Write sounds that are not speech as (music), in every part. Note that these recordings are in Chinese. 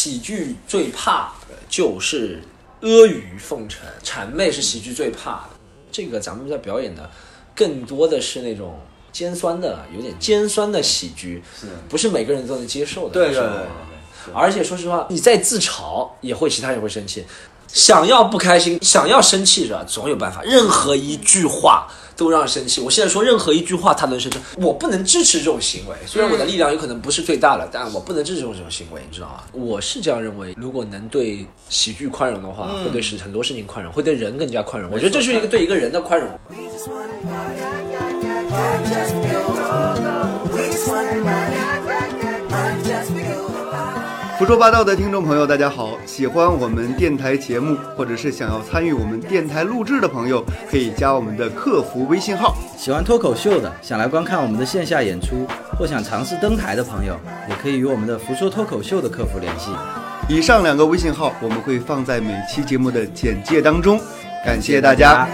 喜剧最怕的就是阿谀奉承，谄媚是喜剧最怕的。这个咱们在表演的更多的是那种尖酸的，有点尖酸的喜剧，是不是每个人都能接受的？对对对，而且说实话，你再自嘲，也会其他人会生气。想要不开心，想要生气是吧？总有办法。任何一句话都让生气。我现在说任何一句话，他能生气。我不能支持这种行为，虽然我的力量有可能不是最大的，但我不能支持这种行为，你知道吗？我是这样认为。如果能对喜剧宽容的话，会对事很多事情宽容，会对人更加宽容。我觉得这是一个对一个人的宽容。胡说八道的听众朋友，大家好！喜欢我们电台节目，或者是想要参与我们电台录制的朋友，可以加我们的客服微信号。喜欢脱口秀的，想来观看我们的线下演出，或想尝试登台的朋友，也可以与我们的福说脱口秀的客服联系。以上两个微信号我们会放在每期节目的简介当中。感谢大家。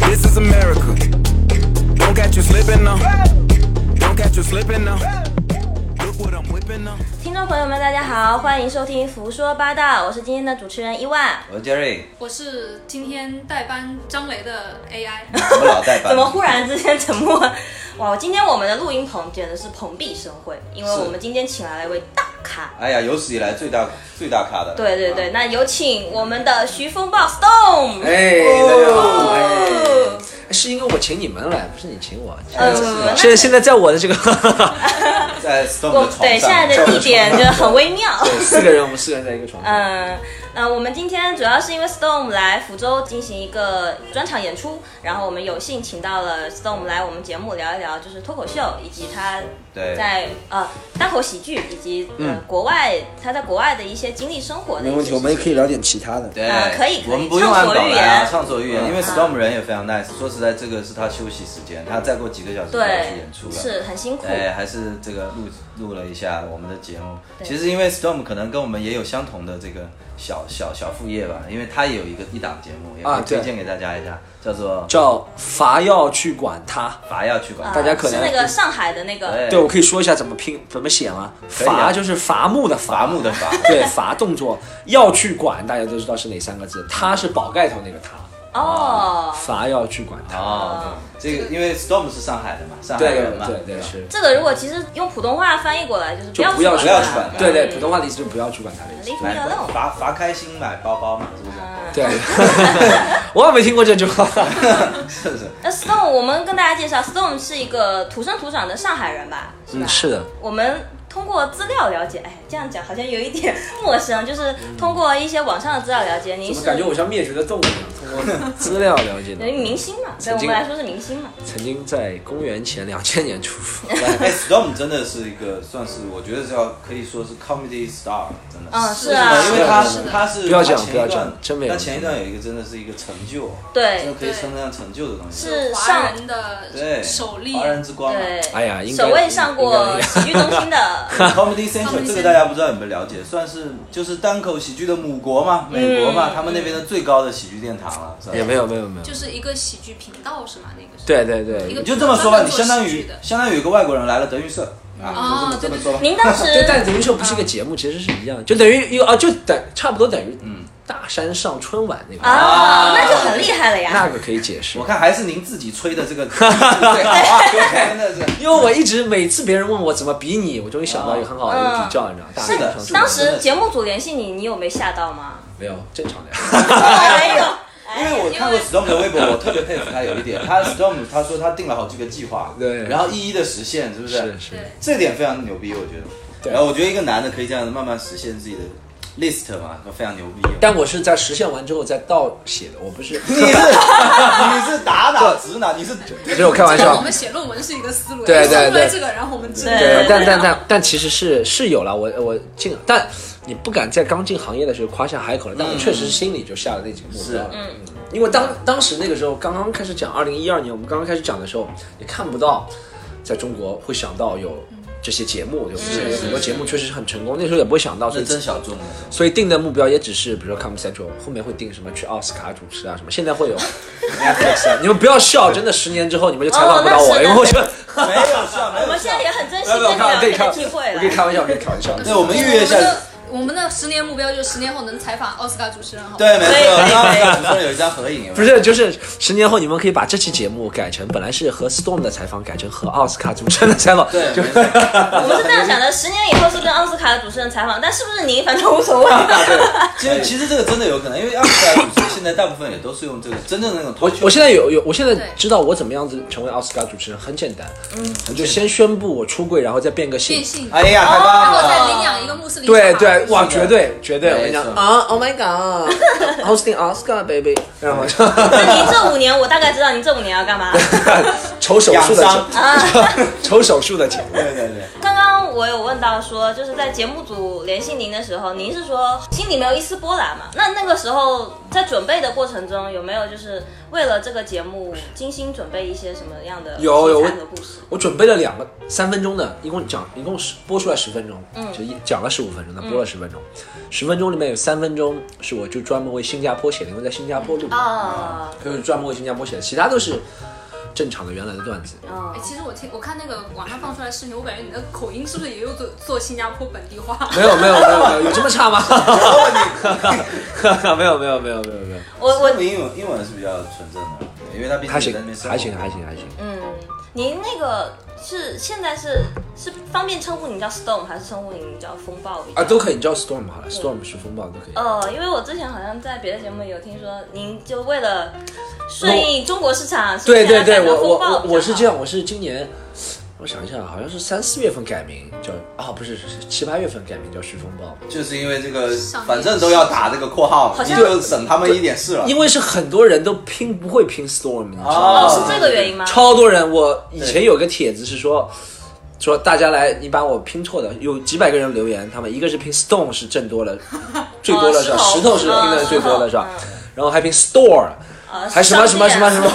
This is America. Don't catch you slipping now. Catch you slipping now. Look what I'm whipping now. 听众朋友们，大家好，欢迎收听《胡说八道》，我是今天的主持人伊万。我是 Jerry，我是今天代班张雷的 AI，我们老代班。怎么忽然之间沉默？哇，今天我们的录音棚简直是蓬荜生辉，因为我们今天请来了一位大咖。哎呀，有史以来最大最大咖的。对对对，那有请我们的徐风暴 Storm。哎，大家好，哦哎，是因为我请你们来，不是你请我。现在现在在我的这个 (laughs) 在 Storm 的床上。对现在的地点就是很微妙。四个人，我们四个人在一个床上。嗯，那我们今天主要是因为 Storm 来福州进行一个专场演出，然后我们有幸请到了 Storm 来我们节目聊一聊，就是脱口秀以及他对在呃单口喜剧以及呃、国外他在国外的一些经历生活的一些事情。以聊点其他的。对，呃可以可以我们不用按稿来啊，畅畅所欲言。因为 Storm 人也非常 nice，说实在，这个是他休息时间，他再过几个小时就要去演出了。是很辛苦。对，还是这个录录了一下我们的节目。其实因为 Storm 可能跟我们也有相同的这个小小小副业吧，因为他也有一个一档节目，也可啊对以推荐给大家一下，叫做叫伐要去管他。“伐要去管呃”。大家可能是那个上海的那个对对，我可以说一下怎么拼怎么写吗？可以啊伐就是伐木的伐伐木的伐对，伐动作要去管，大家都知道是哪三个字？他是宝盖头那个他，哦。罚要去管他。哦，对这个因为 Storm 是上海的嘛，上海对人嘛，对对是，这个如果其实用普通话翻译过来就是不要不要去管他对对，普通话的意思就不要去管他的意思。Leave 来 me alone。伐伐开心买包包嘛，是不是？对，(laughs) 我也没听过这句话。是是。那 storm 我们跟大家介绍，storm 是一个土生土长的上海人吧？是吧？嗯，是的。我们通过资料了解，哎，这样讲好像有一点陌生，就是通过一些网上的资料了解，您是怎么感觉我像灭绝的动物一样？通过资料了解的等，于 (laughs) 明星嘛？对我们来说是明星嘛？曾经在公元前两 (laughs) 千年出生。哎，Storm 真的是一个算是，我觉得叫可以说是 comedy star，真的。嗯，是是啊，因为他是的他是不要讲他前一不要讲段真没有他前一段有一个真的是一个成就，对真的可以称得上成就的东西。是华上人的对，首例，华人之光。对，哎呀应该首位上过喜剧中心的，(laughs) Comedy Central 这个大家不知道有没有了解，算是就是单口喜剧的母国嘛，美国嘛，他们那边的最高的喜剧殿堂了，是吧？也没有没有没有。就是一个喜剧频道是吗？那个是对对对你就这么说吧，你相当于相当于有个外国人来了德云社啊，哦就这么这么说吧。您当 (laughs) 对，但时等于说不是一个节目，其实是一样的，就等于一个啊，就等差不多等于嗯大山上春晚那个，啊，那就很厉害了呀。那个可以解释我。看还是您自己吹的这个最好啊，真的是。因为我一直每次别人问我怎么比你，我终于想到一个很好的一个比较，你知道，大是的山上春晚当时节目组联系你，你有没有吓到吗？没有正常的呀。(laughs) 没有，因为我看过 Storm 的微博，我特别佩服他有一点，他 Storm 他说他定了好几个计划，对然后一一的实现，是不是？是是，这点非常牛逼，我觉得。对然后我觉得一个男的可以这样子慢慢实现自己的 list 嘛，非常牛逼。但我是在实现完之后再倒写的，我不是，你是你是打哪指哪，你是这是我开玩笑我。们写论文是一个思路，对对对说出来这个，然后我们知道对对，但但但但其实是是有了，我我进，但你不敢在刚进行业的时候夸下海口了，但我确实是心里就下了那几个目标了。嗯，因为当当时那个时候刚刚开始讲，二零一二年我们刚刚开始讲的时候，也看不到在中国会想到有这些节目，就之前有很多节目确实是很成功，那时候也不会想到，所那以真小众。所以定的目标也只是，比如说 Comedy Central，后面会定什么去奥斯卡主持啊什么，现在会有 (laughs) Netflix 啊，你们不要笑，真的十年之后你们就采访不到我，了因为我觉得。(laughs) 没有笑，没有我们现在也。很珍惜没有没有，跟你开玩可以开的机会我可以。开玩笑，我可以开玩笑。对，我们预约一下我们。的十年目标就是十年后能采访奥斯卡主持人，好吗？对，没错，可以可以可以刚主持人有一张合影，不是，就是十年后你们可以把这期节目改成本来是和 Storm 的采访，改成和奥斯卡主持人的采访。对，就 (laughs) 我们是这样想的，十年以后是跟奥斯卡的主持人采访，但是不是您，反正无所谓。(laughs) 其实其实这个真的有可能，因为奥斯卡主持人现在大部分也都是用这个真正的那种脱。我我现在有有，我现在知道我怎么样子成为奥斯卡主持人，很简单，嗯，我就先宣布我出柜，然后再变个性变。性，哎呀，太然后再！领养一个穆斯林对小孩对，哇，绝对绝对！我跟你讲啊，Oh my God，hosting (laughs) Oscar baby，然后那您这五年，我大概知道您这五年要干嘛。(laughs) 筹手术的筹 (laughs) 手术的钱。对对对，刚刚我有问到说，就是在节目组联系您的时候，您是说心里没有一丝波澜嘛？那那个时候在准备的过程中，有没有就是为了这个节目精心准备一些什么样的有有？我准备了两个三分钟的，一共讲一共是播出来十分钟，嗯就一讲了十五分钟，那播了十分钟，十分钟里面有三分钟是我就专门为新加坡写的，因为在新加坡录的，啊，就是专门为新加坡写的，其他都是正常的原来的段子。哦哎，其实我听我看那个网上放出来视频，我感觉你的口音是不是也有做做新加坡本地话？没有没有没有没有，有这么差吗？(laughs) (laughs) 没有没有没有没有没有，我我我英文英文是比较纯正的，因为他毕竟还行也在那边生活还行还行还行。嗯，您那个是现在是是方便称呼你叫 storm 还是称呼你叫风暴啊，都可以，你叫 storm 好了，storm 是风暴都可以。呃，因为我之前好像在别的节目有听说，您就为了顺应中国市场，对对对，我我我是这样，我是今年，我想一下，好像是三四月份改名叫啊，不是七八月份改名叫徐风暴，就是因为这个反正都要打这个括号，好像你就省他们一点事了。因为是很多人都拼不会拼 storm，你知道吗？哦，是这个原因吗？超多人，我以前有个帖子是说。说大家来，你把我拼错的，有几百个人留言，他们一个是拼 stone 是挣多了，(laughs) 最多的是吧？哦石头是拼的最多的是吧嗯？然后还拼 store，呃还什么什么什么什么，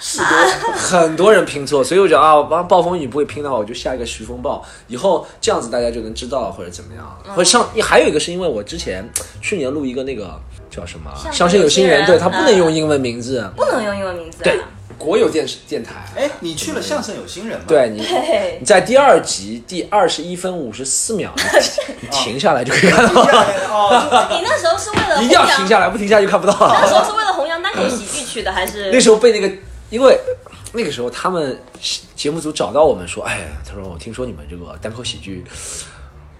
是多 (laughs) 很多人拼错，所以我觉得啊，帮暴风雨不会拼的话，我就下一个徐风暴，以后这样子大家就能知道或者怎么样。或者上还有一个是因为我之前去年录一个那个叫什么相声有新人，对他不能嗯用英文名字，不能用英文名字、啊。对，国有电视电台。哎，你去了相声有新人吗？对你，在第二集第二十一分五十四秒，(laughs) 你停下来就可以看到，哦，你那时候是为了 (laughs) 一定要停下来，不停下来就看不到那时候。是为了弘扬单口喜剧去的，还是那时候被那个，因为那个时候他们节目组找到我们说，哎，他说我听说你们这个单口喜剧。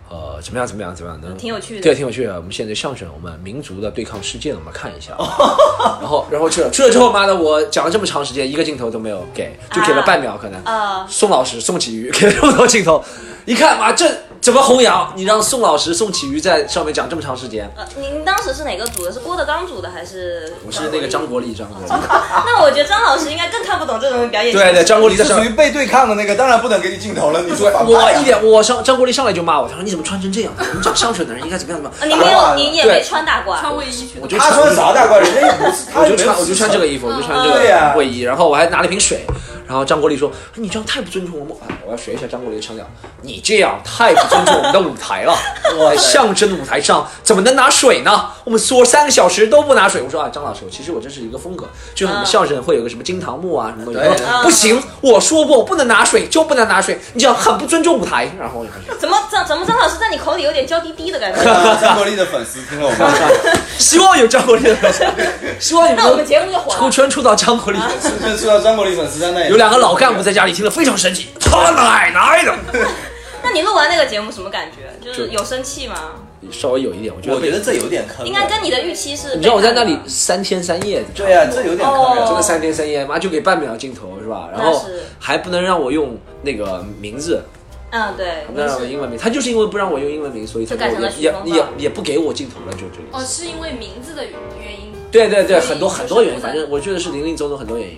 呃，怎么样？怎么样？怎么样？的挺有趣的对，挺有趣的。我们现在相声，我们民族的对抗世界，我们看一下。(laughs) 然后，然后去了，去了之后，妈的，我讲了这么长时间，一个镜头都没有给，就给了半秒，可能。啊宋老师、宋启瑜给了这么多镜头，一看妈，这怎么弘扬？你让宋老师、宋启瑜在上面讲这么长时间，呃，您当时是哪个组的？是郭德纲组的还是？我是那个张。国立，张国立。(laughs) 那我觉得张老师应该更看不懂这种表演。对对，张国立你在上属于被对抗的那个，当然不能给你镜头了。你说我啊一点，我上张国立上来就骂我，他说你怎么穿成这样？(laughs) 我们讲相声的人应该怎么样怎么啊，样？你没有，你也没穿大褂。穿卫衣。我就他穿啥大褂？人家也不我就穿我就穿这个衣服，我就穿这个卫衣，然后我还拿了瓶水。然后张国立说：“你这样太不尊重我们，哎我要学一下张国立的腔调。你这样太不尊重我们的舞台了。(laughs) 我相声舞台上怎么能拿水呢？我们说三个小时都不拿水。我说啊，张老师，其实我这是一个风格，就像我们相声会有个什么金堂木啊什么的。说不行，我说过不能拿水就不能拿水，你这样很不尊重舞台。然后我就开始。怎么张怎么张老师在你口里有点娇滴滴的感觉？啊张国立的粉丝听了我们，(laughs) 希望有张国立的粉丝，(laughs) 希望你们那我们节目就火了出圈出到张国立粉丝。就说到张国立粉丝在那里，有两个老干部在家里听了非常生气，他奶奶的！(laughs) 那你录完那个节目什么感觉？就是有生气吗？稍微有一点，我觉得我觉得这有点坑。应该跟你的预期是。你知道我在那里三天三夜，对呀，这有点坑。真的三天三夜，妈就给半秒镜头是吧？然后还不能让我用那个名字，嗯，对，不能让英文名，他就是因为不让我用英文名，所以他就改成了也也也也不给我镜头了，就这个哦，是因为名字的原因。对对对，很多很多原因，反正我觉得是林林总总很多原因，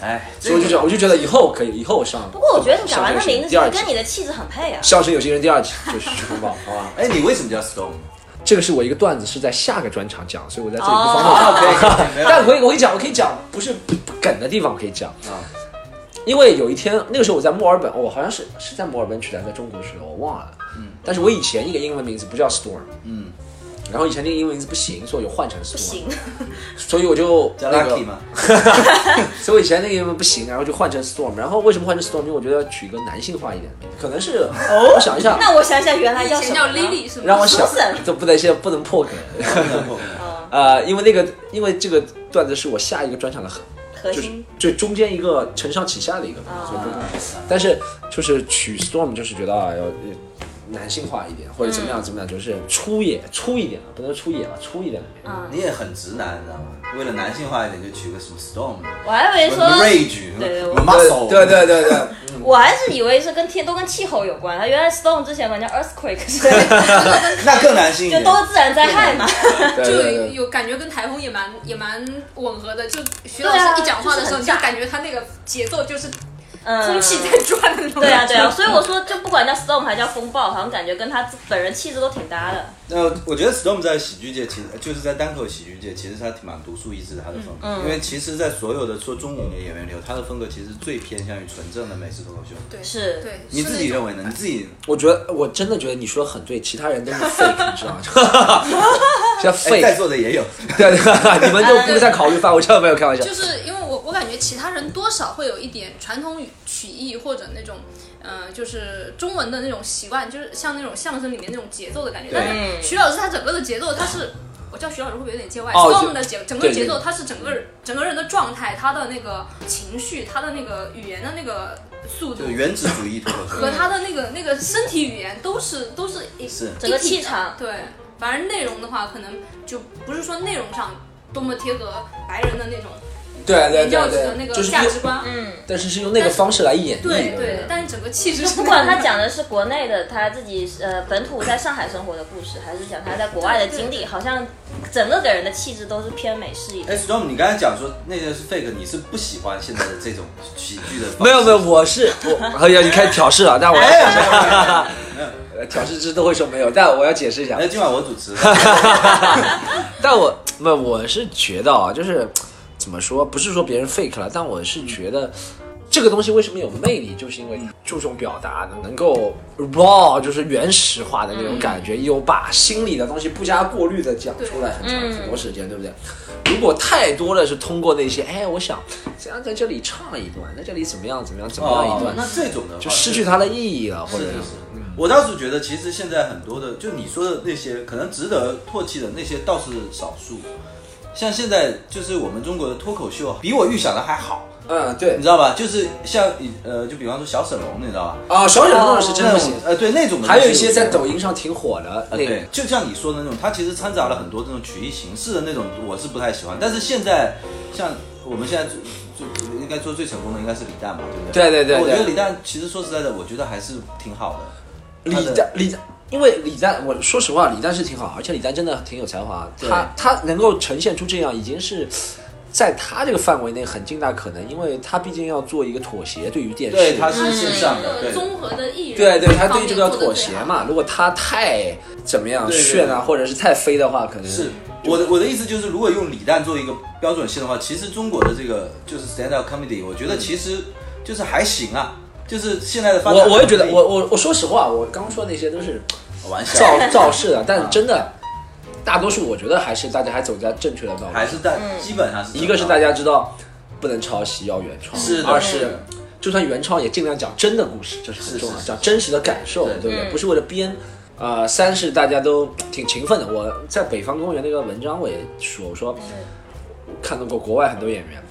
哎，所以我就觉得我就觉得以后可以，以后我上。不过我觉得你改完的名字第二跟你的气质很配啊。相声有新人第二集就是徐风暴，好吧？哎，你为什么叫 Storm？这个是我一个段子，是在下个专场讲，所以我在这里不哦方便可以 (laughs) 可以，(laughs) 没有但可以，我可以讲，我可以讲，不是不梗的地方我可以讲。啊因为有一天那个时候我在墨尔本，我、好像是是在墨尔本取的，还是在中国取的，我忘了。嗯，但是我以前一个英文名字不叫 Storm，嗯，然后以前那个英文名字不行，所以我就换成 Storm，不行，(laughs) 所以我就叫那个 Lucky 嘛，(laughs) 所以我以前那个英文不行，然后就换成 Storm。然后为什么换成 Storm？因为我觉得要取一个男性化一点。的名字，可能是哦，我想一下，(laughs) 那我想想，原来以前叫 Lily 是吗？让我想这不能现在不能破梗。呃，因为那个因为这个段子是我下一个专场的核就是就中间一个承上启下的一个，所以不能但是就是取 Storm 就是觉得啊要。男性化一点，或者怎么样怎么样，就是粗野粗一点啊不能粗野吧，粗一点的名字。嗯，你也很直男，你知道吗？为了男性化一点，就取个什么 storm，我还以为说，rage，对对对对对对，我还是以为是跟天都跟气候有关，他原来 storm 之前管叫 earthquake，(laughs) 那更男性一点。就都是自然灾害嘛。就对对对有感觉跟台风也蛮也蛮吻合的，就徐对啊老师一讲话的时候，就是很炸你就感觉他那个节奏就是嗯，空气在转的那种。对啊对啊，所以我说就不管叫 storm 还叫风暴，好像感觉跟他本人气质都挺搭的。那我觉得 Storm 在喜剧界，其实就是在单口喜剧界，其实他挺蛮独树一帜的他的风格，因为其实，在所有的说中文的演员里头，他的风格其实最偏向于纯正的美式脱口秀。对是对，你自己认为呢？你自己我觉得我真的觉得你说的很对，其他人都是 fake，你知道吗？(laughs) 像哎，在 fake，座的也有，对 (laughs) 对，(laughs) 你们就不在考虑范围，我真的没有开玩笑。就是因为我我感觉其他人多少会有一点传统曲艺或者那种。呃，就是中文的那种习惯，就是像那种相声里面那种节奏的感觉。但是徐老师他整个的节奏，他是我叫徐老师会不会有点见外哦？Storm 的节整个节奏，他是整个整个人的状态，他的那个情绪，他的那个语言的那个速度就，原子主义和。他的那个那个身体语言都是都是一是整个气场对，反正内容的话，可能就不是说内容上多么贴合白人的那种对对对那个对，就是价值观。嗯，但是是用那个方式来演绎的。对对，但是整个气质就是不管他讲的是国内的他自己呃本土在上海生活的故事，还是讲他在国外的经历，好像整个给人的气质都是偏美式一点。哎，Storm，你刚才讲说那个是 fake，你是不喜欢现在的这种喜剧的？没有没有，我是 (laughs) 我，哎呀，你开始挑事了，但我挑事之都会说没有，但我要解释一下哎，。今晚我主持，(laughs) 但我不，我是觉得啊，就是怎么说，不是说别人 fake 了，但我是觉得这个东西为什么有魅力，就是因为注重表达，能够 raw，就是原始化的那种感觉，有把心里的东西不加过滤的讲出来，很长嗯很多时间，对不对？如果太多的是通过那些，哎，我想怎样在这里唱一段，在这里怎么样怎么样怎么样一哦段，，那这种的话就失去它的意义了，或者是是是，我倒是觉得，其实现在很多的，就你说的那些可能值得唾弃的那些，倒是少数。像现在就是我们中国的脱口秀，比我预想的还好，嗯，对你知道吧？就是像呃，就比方说小沈龙，你知道吧？啊，小忍那种是真不行。呃，对那种的，还有一些在抖音上挺火的，呃，对，就像你说的那种，他其实掺杂了很多这种曲艺形式的那种，我是不太喜欢。但是现在，像我们现在最最应该说最成功的应该是李诞吧，对不对？对对对对我觉得李诞其实说实在的，我觉得还是挺好的。李诞李诞，因为李诞，我说实话，李诞是挺好，而且李诞真的挺有才华，他他能够呈现出这样，已经是。在他这个范围内很尽大可能，因为他毕竟要做一个妥协，对于电视，对他是他是一线上的，对。综合的艺人，对对，他对于这个妥。协嘛。如果他太怎么样炫啊，或者是太飞的话，可能是我的我的意思就是，如果用李诞做一个标准线的话，其实中国的这个就是 stand up comedy，我觉得其实就是还行啊，就是现在的发展我我也觉得，我我我说实话，我刚说那些都是玩笑。造造势的，但真的，大多数我觉得还是大家还走在正确的道路上，还是在基本上是一个是大家知道不能抄袭，要原创；是的二是就算原创也尽量讲真的故事，这是很重要，讲真实的感受，对对不对？嗯。不是为了编。呃，三是大家都挺勤奋的。我在北方公园那个文章我也说，我说看到过国外很多演员，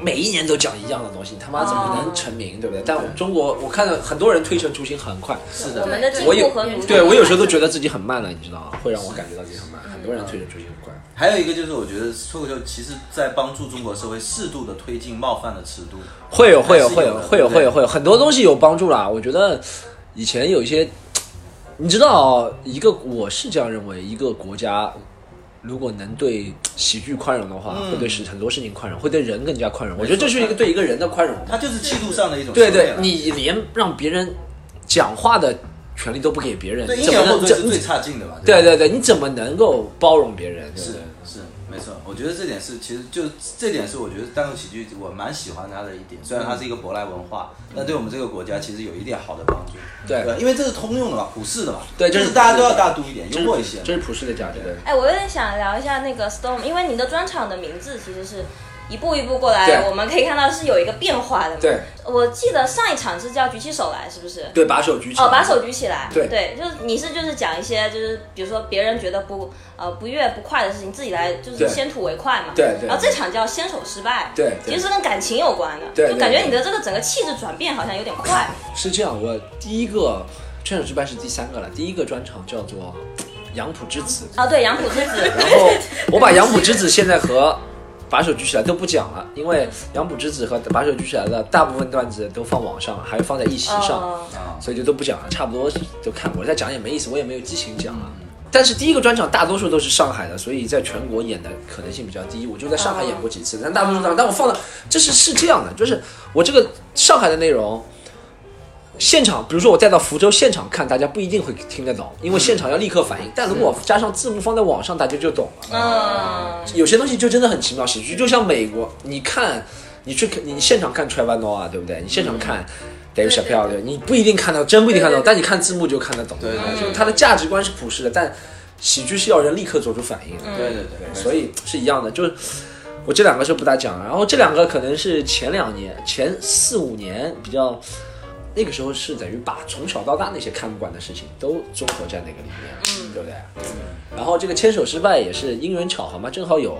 每一年都讲一样的东西，你他妈怎么能成名，对不对？但我们中国，我看到很多人推陈出新很快，是的，我们的我有对我有时候都觉得自己很慢了，你知道吗？会让我感觉到自己很慢。很多人推陈出新很快。还有一个就是，我觉得脱口秀其实在帮助中国社会适度的推进冒犯的尺度。会有会有会有会有会有会有很多东西有帮助啦。我觉得以前有一些，你知道，一个我是这样认为，一个国家如果能对喜剧宽容的话，嗯会对事很多事情宽容，会对人更加宽容。我觉得这是一个对一个人的宽容。他就是气度上的一种对对你连让别人讲话的权利都不给别人，对你怎么能这缀是最差劲的嘛？吧对对对，你怎么能够包容别人？对不我觉得这点是，其实就这点是我觉得单口喜剧我蛮喜欢它的一点，虽然它是一个舶来文化，但对我们这个国家其实有一点好的帮助。对因为这是通用的嘛，普世的嘛，对就是是大家都要大度一点，幽默一些。这是普世的价值。对，哎，我有点想聊一下那个 Storm，因为你的专场的名字其实是一步一步过来，我们可以看到是有一个变化的嘛。对，我记得上一场是叫举起手来，是不是？对，把手举起来。哦，把手举起来。对对，就是你是就是讲一些就是比如说别人觉得不呃不悦不快的事情，自己来就是先吐为快嘛。对对然后这场叫先手失败。对对其实是跟感情有关的。对对就感觉你的这个整个气质转变好像有点快。是这样，我第一个劝手失败是第三个了，第一个专场叫做《杨浦之子》，啊，对，杨浦之子。然后我把杨浦之子现在和把手举起来都不讲了，因为杨浦之子和把手举起来的大部分段子都放网上，还有放在一席上，哦所以就都不讲了，差不多都看过了，再讲也没意思，我也没有激情讲了。但是第一个专场大多数都是上海的，所以在全国演的可能性比较低。我就在上海演过几次，但大多数上，但我放的这是是这样的，就是我这个上海的内容，现场，比如说我带到福州现场看，大家不一定会听得懂，因为现场要立刻反应。但如果加上字幕放在网上，大家就懂了。嗯，有些东西就真的很奇妙，喜剧就像美国，你看，你去看，你现场看 Trevor Noah 对不对？你现场看 Dave Chappelle 对，你不一定看到，真不一定看得懂，但你看字幕就看得懂。对就是他的价值观是普世的，但喜剧是要人立刻做出反应的。对对对，所以是一样的，就是我这两个就不大讲，然后这两个可能是前两年、前四五年比较，那个时候是等于把从小到大那些看不惯的事情都综合在那个里面，嗯，对不对？然后这个牵手失败也是因缘巧合嘛，正好有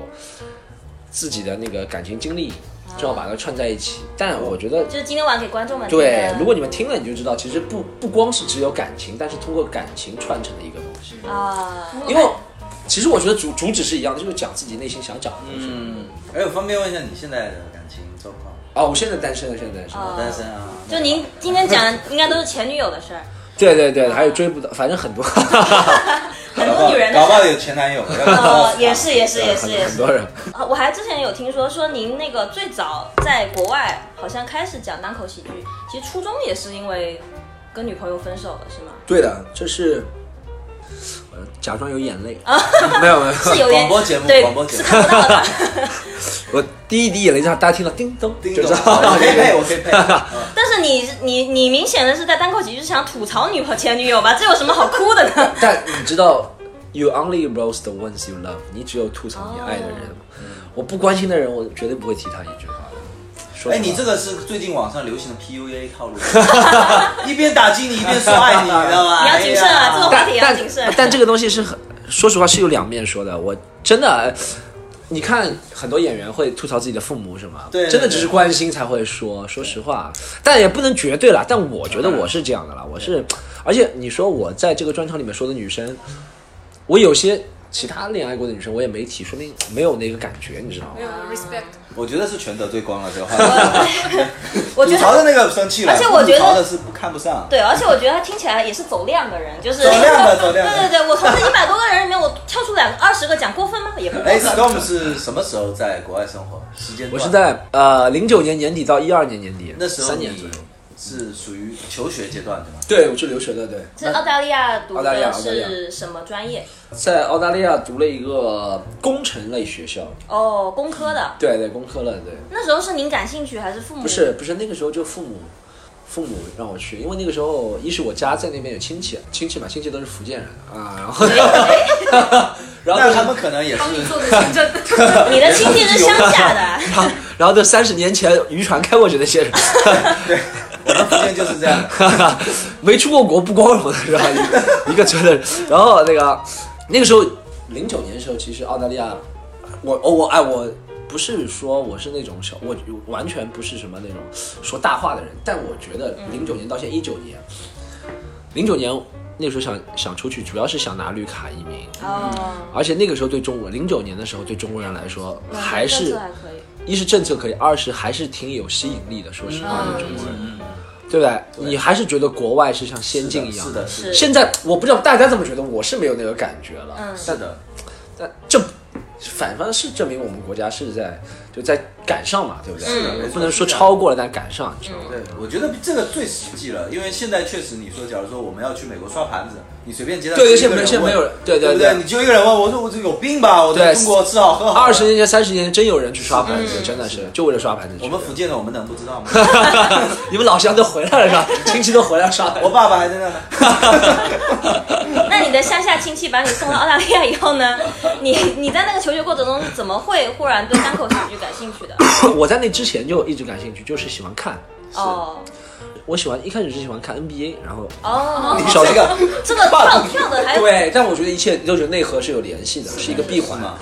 自己的那个感情经历，正好把它串在一起。但我觉得就是今天晚上给观众们对，如果你们听了，你就知道，其实不不光是只有感情，但是通过感情串成的一个东西。啊，因为其实我觉得主主旨是一样的，就是讲自己内心想讲的东西。嗯，哎，我方便问一下你现在的感情状况？哦，我现在单身了，现在单身。哦单身啊？就您今天讲的应该都是前女友的事儿，(laughs) 对对对，还有追不到，反正很多，(laughs) 很搞不好多女人的事儿。搞不好有前男友，呃，也是也是也是也是。很多人。啊，(laughs) 我还之前有听说说您那个最早在国外好像开始讲单口喜剧，其实初衷也是因为跟女朋友分手了，是吗？对的，这是我假装有眼泪，没有 (laughs) 没有，(laughs) 是广播节目对广播，节目是看不到的。(laughs) 我第一滴眼泪让大家听到叮咚，叮咚，我可以配，我可以配。嗯但是你你你明显的是在单口喜剧是想吐槽女朋前女友吧？这有什么好哭的呢？但你知道，you only roast the ones you love，你只有吐槽你爱的人。我不关心的人，我绝对不会提他一句。说哎，你这个是最近网上流行的 PUA 套路，(laughs) 一边打击你一边说爱你，你知道吗？(laughs) 你要谨慎啊，哎这个话题也要但谨慎。但这个东西是很，说实话是有两面说的。我真的，你看很多演员会吐槽自己的父母什么，对对真的只是关心才会说。说实话，但也不能绝对了。但我觉得我是这样的啦，我是，而且你说我在这个专场里面说的女生，我有些其他恋爱过的女生我也没提，说明没有那个感觉，你知道吗没？有 respect。我觉得是全得罪光了这个话题。(laughs) 我觉得吐槽的那个生气了，而且我觉得的是不看不上。对，而且我觉得他听起来也是走量的人，就是走量的走量的 (laughs) 对对对，我从这一百多个人里面，我挑出两二十个讲过分吗？也不过哎分。，Storm 是什么时候在国外生活？时间？我是在呃零九年年底到一二年年底，那时候三年左右。是属于求学阶段对吗？对，我去留学的，对，在澳大利亚读的是什么专业？在澳大利亚读了一个工程类学校，哦，工科的。对对，工科的，对。那时候是您感兴趣还是父母？不是不是，那个时候就父母父母让我去，因为那个时候一是我家在那边有亲戚，亲戚嘛，亲戚都是福建人啊，然后 (laughs) 然后他们可能也是 (laughs) 你的亲戚是乡下的，(laughs) 然后然后这三十年前渔船开过去那些人，我们福建就是这样的。没出过国不光荣的是吧？一一个觉得，然后那个那个时候零九年的时候，其实澳大利亚，我我我哎我。不是说我是那种小，我完全不是什么那种说大话的人，但我觉得零九年到现在一九年，零九年那个时候想想出去，主要是想拿绿卡移民，哦，而且那个时候对中国，零九年的时候对中国人来说还是还。一是政策可以，二是还是挺有吸引力的。说实话，嗯对中国人，对不对？你还是觉得国外是像仙境一样是的，是的，现在我不知道大家怎么觉得，我是没有那个感觉了。嗯是的。但这反方是证明我们国家是在就在赶上嘛，对不对？嗯不能说超过了，但赶上，你知道吗？对，我觉得这个最实际了，因为现在确实你说，假如说我们要去美国刷盘子，你随便接到对对就一个现在没有对对对对你就一个人问我说我这有病吧？我在中国吃好喝好。二十年前、三十年前真有人去刷盘子，真的是就为了刷盘子。我们福建的我们能不知道吗？(laughs) 你们老乡都回来了是吧？亲戚都回来刷盘子。我爸爸还在那呢。(laughs) 乡下亲戚把你送到澳大利亚以后呢？你你在那个求学过程中怎么会忽然对单口喜剧感兴趣的？(coughs) 我在那之前就一直感兴趣，就是喜欢看。哦我喜欢一开始是喜欢看 NBA，然后哦，(laughs) 小这个这个跳跳的还对，但我觉得一切都是内核是有联系的，是一个闭环是吗。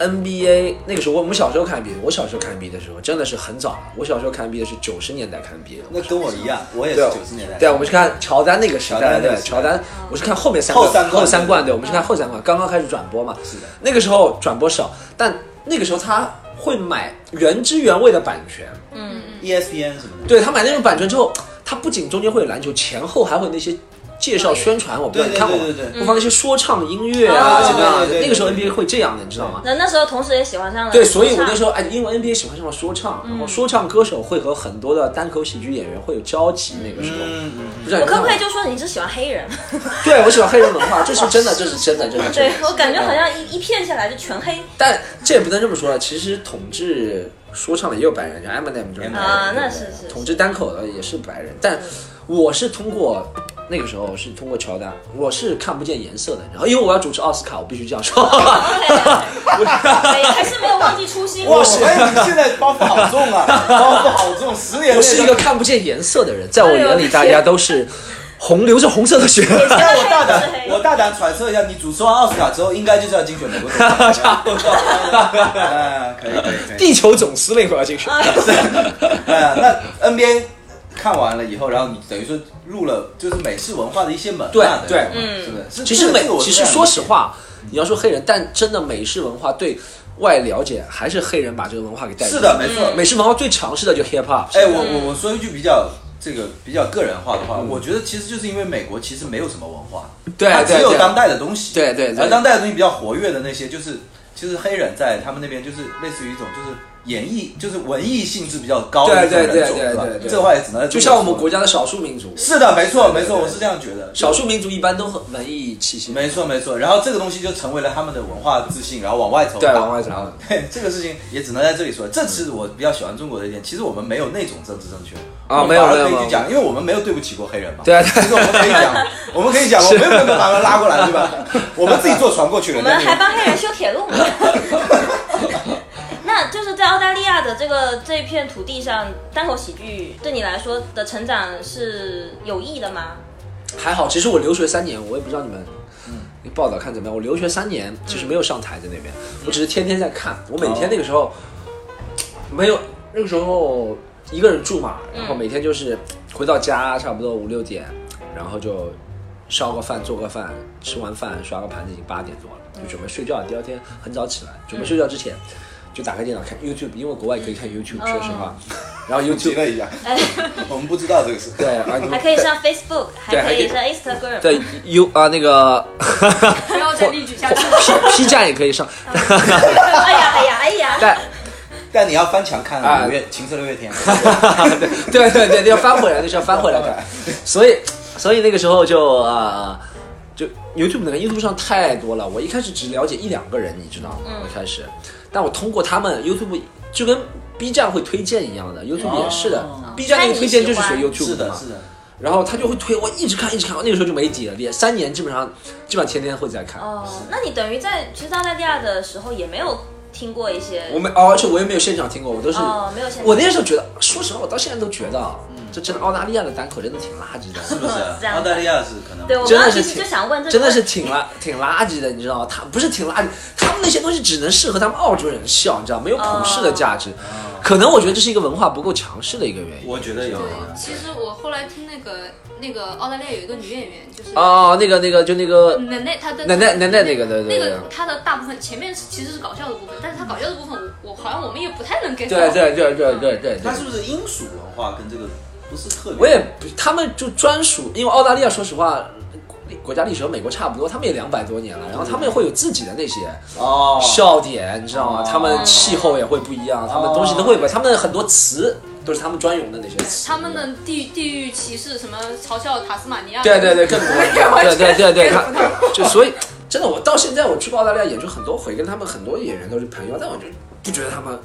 NBA 那个时候，我们小时候看 NBA，我小时候看 NBA 的时候真的是很早了。我小时候看 NBA 是九十年代看 NBA 的。那跟我一样，我也是九十年代。对啊，我们是看乔丹那个时乔代，对乔丹，我是看后面三后三冠后三冠，对，我们是看后三冠，刚刚开始转播嘛。是的那个时候转播少，但那个时候他会买原汁原味的版权，嗯 ESPN 什么的。对他买那种版权之后，他不仅中间会有篮球，前后还会有那些介绍宣传，我不知道你看过吗对对对对？会放那些说唱音乐啊，哦怎么那个时候 NBA 会这样的，你知道吗？那那时候同时也喜欢上了对，所以我那时候候哎，因为 NBA 喜欢上了说唱，然后说唱歌手会和很多的单口喜剧演员会有交集。那个时候，嗯嗯。不知道我可不可以就说你是喜欢黑人？对我喜欢黑人文化，这是真的，这是真的，真的。对我感觉好像一一片下来就全黑但这也不能这么说啊，其实统治说唱的也有白人，像 Eminem 这种白人啊，那是是统治单口的也是白人，但我是通过那个时候是通过乔丹，我是看不见颜色的，然后因为我要主持奥斯卡，我必须这样说。对，(laughs) 还是没有忘记初心。哇，我发现你现在包袱好重啊，(laughs) 包袱好重，十年我是一个看不见颜色的人，在我眼里大家都是红流着红色的血。那我大胆我大胆揣测一下，你主持完奥斯卡之后，应该就是要竞选美国总统。差不多。哎，可以可以。地球总司令我要竞选。(laughs) 哎，那 NBA 看完了以后，然后你等于说入了就是美式文化的一些门对嘛，对嗯是不是？其实美其实说实话，你要说黑人，但真的美式文化对外了解，还是黑人把这个文化给带进是的，没错。美式文化最强势的就 hip hop。哎，我我我说一句比较这个比较个人化的话，我觉得其实就是因为美国其实没有什么文化，对它只有当代的东西，对对对而当代的东西比较活跃的那些，就是其实黑人在他们那边就是类似于一种就是演艺，就是文艺性质比较高的一种对对人种，是吧对对对？这个话也只能就像我们国家的少数民族，是的，没错没错，对对对我是这样觉得。少数民族一般都很文艺气息。没错没错，然后这个东西就成为了他们的文化自信，然后往外走，对往外走然后对这个事情也只能在这里说。这是我比较喜欢中国的一点，其实我们没有那种政治正确啊没有没有没有可以去讲，因为我们没有对不起过黑人嘛。对啊对其实我们可以讲，我们可以讲，我们没有把他们拉过来，对吧？(laughs) 我们自己坐船过去了，我们还帮黑人修铁路呢。(laughs) 在澳大利亚的这个这片土地上，单口喜剧对你来说的成长是有益的吗？还好，其实我留学三年，我也不知道你们。嗯，报道看怎么样？我留学三年，其实没有上台在那边，我只是天天在看。我每天那个时候没有，那个时候一个人住嘛，然后每天就是回到家差不多五六点，然后就烧个饭、做个饭，吃完饭刷个盘子，已经八点多了，就准备睡觉。第二天很早起来，准备睡觉之前就打开电脑看 YouTube，因为国外可以看 YouTube，说实话。然后 (laughs) 提 YouTube 了一下，哎，(laughs) 我们不知道这个事。对，啊 (laughs) 还可以上 Facebook，还可以上 Instagram。对 U 啊那个不要再例举下去。P P 站也可以上，哎呀哎呀哎呀！但但你要翻墙看啊五月情色六月天，对对对对，要翻回来，就是要翻回来看。所以所以那个时候就啊，就 YouTube 那个 YouTube 上太多了，我一开始只了解一两个人，你知道吗？我一开始，但我通过他们 YouTube 就跟 B 站会推荐一样的，YouTube 也是的。哦，B 站那个推荐就是学 YouTube 嘛。是的，是的。然后他就会推，我一直看一直看，那个时候就没底了，连三年基本上基本上天天会在看。哦，那你等于在其实澳大利亚的时候也没有听过一些？我没，哦而且我也没有现场听过，我都是，哦没有现场。我那时候觉得，说实话，我到现在都觉得，这真的澳大利亚的单口真的挺垃圾的，是不是 (laughs) 澳大利亚是可能对，我真的是挺真的是挺垃挺垃圾的，你知道吗？他不是挺垃圾，他们那些东西只能适合他们澳洲人笑，你知道，没有普世的价值。可能我觉得这是一个文化不够强势的一个原因。我觉得有。其实我后来听那个那个澳大利亚有一个女演员，就是哦，那个那个就那个奶奶，她的奶奶奶奶那个对对对那个她的大部分前面其实是搞笑的部分，但是她搞笑的部分我我好像我们也不太能 get 到。对对对对对对她是。不是英属文化跟这个不是特别？我也不，他们就专属，因为澳大利亚说实话，国家历史和美国差不多，他们也两百多年了，然后他们会有自己的那些哦，笑点，你知道吗？哦他们气候也会不一样，他们东西都会不一样，他们很多词都是他们专用的那些词。他们的地地域歧视，什么嘲笑塔斯马尼亚，对对对，更多，对对对对，他就所以真的，我到现在我去过澳大利亚演出很多回，跟他们很多演员都是朋友，但我就不觉得他们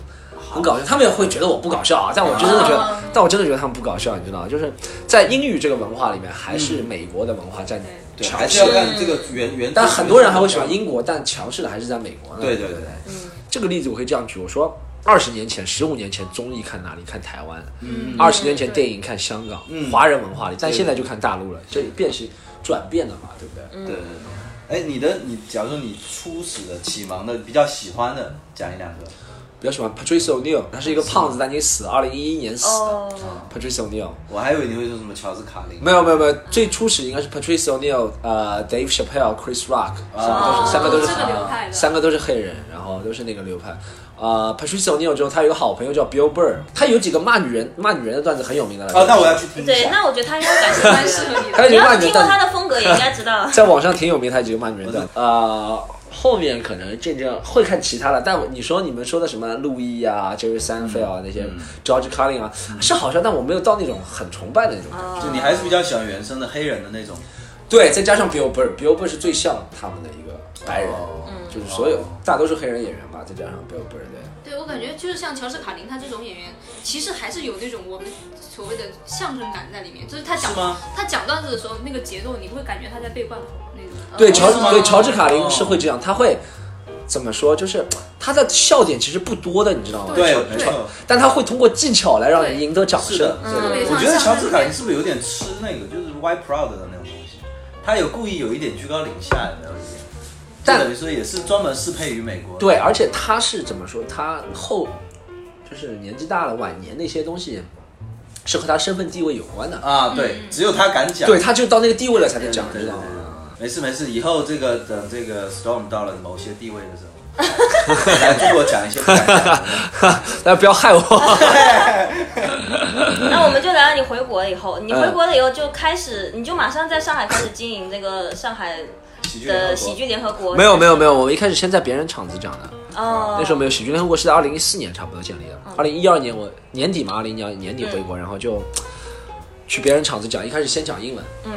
很搞笑，他们也会觉得我不搞笑啊，但我就真的觉得，但我真的觉得他们不搞笑，你知道吗？就是在英语这个文化里面，还是美国的文化占对，强势还是要，看这个原原。但很多人还会喜欢英国，但强势的还是在美国呢。对对对对，这个例子我可以这样举，我说。二十年前、十五年前，综艺看哪里？看台湾。嗯二十年前电影看香港，嗯华人文化里，但现在就看大陆了，这变是转变了嘛，对不对？对对对。哎，你的你，假如说你初始的启蒙的比较喜欢的，讲一两个。比较喜欢 Patrice O'Neill，他是一个胖子，但已经死了，二零一一年死的。哦，Patrice O'Neill，我还以为你会说什么乔治卡林。没有没有没有，最初始应该是 Patrice O'Neill，呃，Dave Chappelle、Chris Rock，三个都是三个都是三个都是黑人，然后都是那个流派。呃，Patrice O'Neill 之后，他有个好朋友叫 Bill Burr，他有几个骂女人骂女人的段子很有名的。哦，那我要去听一对，那我觉得他应该感兴蛮趣的。适合你的。(laughs) 还有几你要听过个骂女人段子他的风格，也应该知道。在网上挺有名，他几个骂女人的。呃，后面可能渐渐会看其他的，但你说你们说的什么路易啊、Jerry Seinfeld 啊那些、George Carlin 啊，是好笑，但我没有到那种很崇拜的那种感觉。就你还是比较喜欢原生的黑人的那种。对，再加上 Bill Burr，Bill Burr 是最像他们的一个白人，哦就是所有大多数黑人演员吧，再加上 Bill Burr 对。对我感觉就是像乔治卡林他这种演员，其实还是有那种我们所谓的相声感在里面，就是他讲是他讲段子的时候那个节奏，你会感觉他在背贯口那种。对，哦乔治对乔治卡林哦是会这样，他会怎么说？就是他的笑点其实不多的，你知道吗？对乔没错但他会通过技巧来让人赢得掌声是的，。是的。特别像我觉得乔治卡林是不是有点吃那个，就是 White Proud 的那种东西？他有故意有一点居高临下，有没有一点？但等于说也是专门适配于美国。对，而且他是怎么说？他后就是年纪大了，晚年那些东西是和他身份地位有关的。啊，对，只有他敢讲。对，他就到那个地位了才能讲，对对对知道吗？没事没事，以后这个等这个 Storm 到了某些地位的时候，来中国讲一些。(laughs) 大家不要害我。(laughs) 那我们就聊聊你回国了以后，嗯你回国了以后就开始，你就马上在上海开始经营这个上海的喜剧联合国。没有没有没有，我一开始先在别人厂子讲的，哦，那时候没有喜剧联合国是在二零一四年差不多建立的，二零一二年我年底嘛，二零一二年底回国，然后就去别人厂子讲，一开始先讲英文，嗯，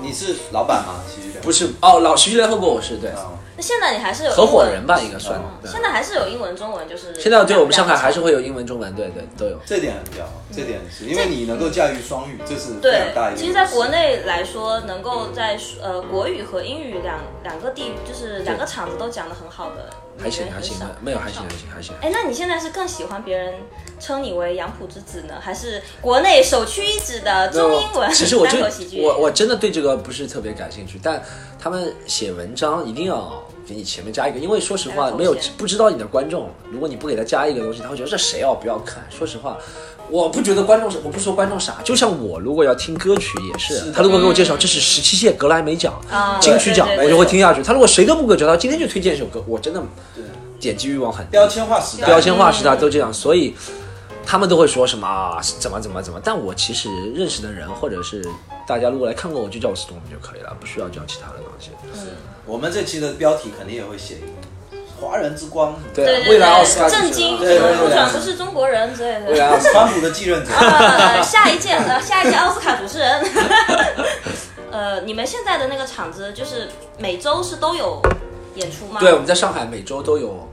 你是老板吗？喜剧联合不是哦，老喜剧联合国我是对那现在你还是有合伙人吧，应该算现在还是有英文、中文，就是现在对我们上海还是会有英文、中文，对对都有。这点很屌，这点是因为你能够驾驭双语，这是对。其实，在国内来说，能够在呃国语和英语两两个地，就是两个场子都讲得很好的还行还行没有还行还行还行。哎，那你现在是更喜欢别人称你为杨浦之子呢，还是国内首屈一指的中英文其实我就单口喜剧？我我真的对这个不是特别感兴趣，但他们写文章一定要给你前面加一个，因为说实话没有不知道你的观众，如果你不给他加一个东西，他会觉得这谁哦不要看。说实话。我不觉得观众是，我不说观众傻，就像我如果要听歌曲也是，他如果给我介绍这是十七届格莱美奖、啊金曲奖我就会听下去。他如果谁都不给我介绍，今天就推荐一首歌，我真的点击欲望很低。标签化时代，标签化时代都这样，所以他们都会说什么啊，怎么怎么怎么。但我其实认识的人，或者是大家如果来看过我，就叫我 Storm 就可以了，不需要叫其他的东西。我们这期的标题肯定也会写华人之光，对啊，对对未来奥斯卡，震惊，对不转不是中国人之类的。未来奥斯卡，川普的继任者。呃，下一届呃，下一届奥斯卡主持人。(laughs) 呃，你们现在的那个场子，就是每周是都有演出吗？对，我们在上海每周都有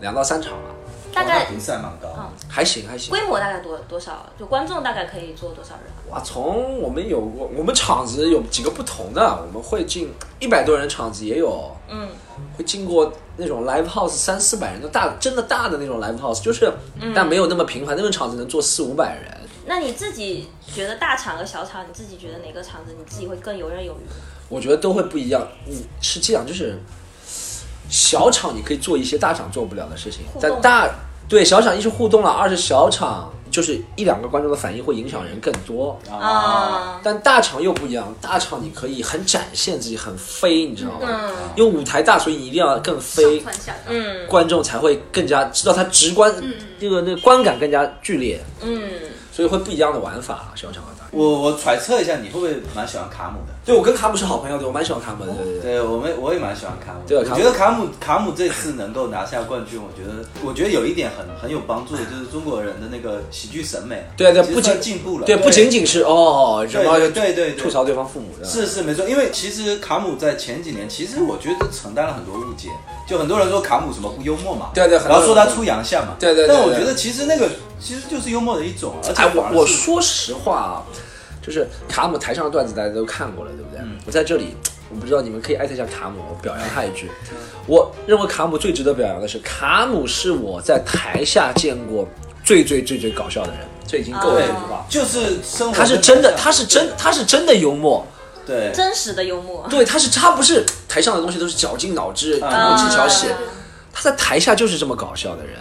两到三场吧，大概评赛蛮高，还行还行。规模大概多多少？就观众大概可以坐多少人？哇，从我们有过，我们场子有几个不同的，我们会进一百多人的场子也有，嗯，会进过那种 live house 三四百人的大，真的大的那种 live house，就是，嗯但没有那么频繁，那种场子能坐四五百人。那你自己觉得大场和小场，你自己觉得哪个场子你自己会更游刃有余？我觉得都会不一样。你是这样，就是小场你可以做一些大场做不了的事情但大对小场一是互动了，二是小场就是一两个观众的反应会影响人更多。啊，但大场又不一样，大场你可以很展现自己，很飞，你知道吗？嗯因为舞台大，所以你一定要更飞。嗯观众才会更加知道它直观，那个那个观感更加剧烈，嗯，所以会不一样的玩法，小场和大场。我我揣测一下，你会不会蛮喜欢卡姆的？对我跟卡姆是好朋友的，我蛮喜欢卡姆的，对对对。对我们我也蛮喜欢卡姆的。对我觉得卡姆卡姆这次能够拿下冠军，我觉得我觉得有一点很很有帮助的，就是中国人的那个喜剧审美。对对，不仅进步了。对，不仅仅是哦对对对对吐槽对方父母的，是是没错，因为其实卡姆在前几年，其实我觉得承担了很多误解，就很多人说卡姆什么不幽默嘛，对对然后说他出洋相嘛，对对对对但我觉得其实那个其实就是幽默的一种，而且我我说实话啊，就是卡姆台上的段子大家都看过了，对不对？嗯我在这里，我不知道你们可以艾特一下卡姆，我表扬他一句。我认为卡姆最值得表扬的是，卡姆是我在台下见过最最最最搞笑的人，这已经够了对这句话。就是生活，他是真的，他是真，他是真的幽默。对真实的幽默。对，他是他不是台上的东西都是绞尽脑汁、通过技巧写，他在台下就是这么搞笑的人。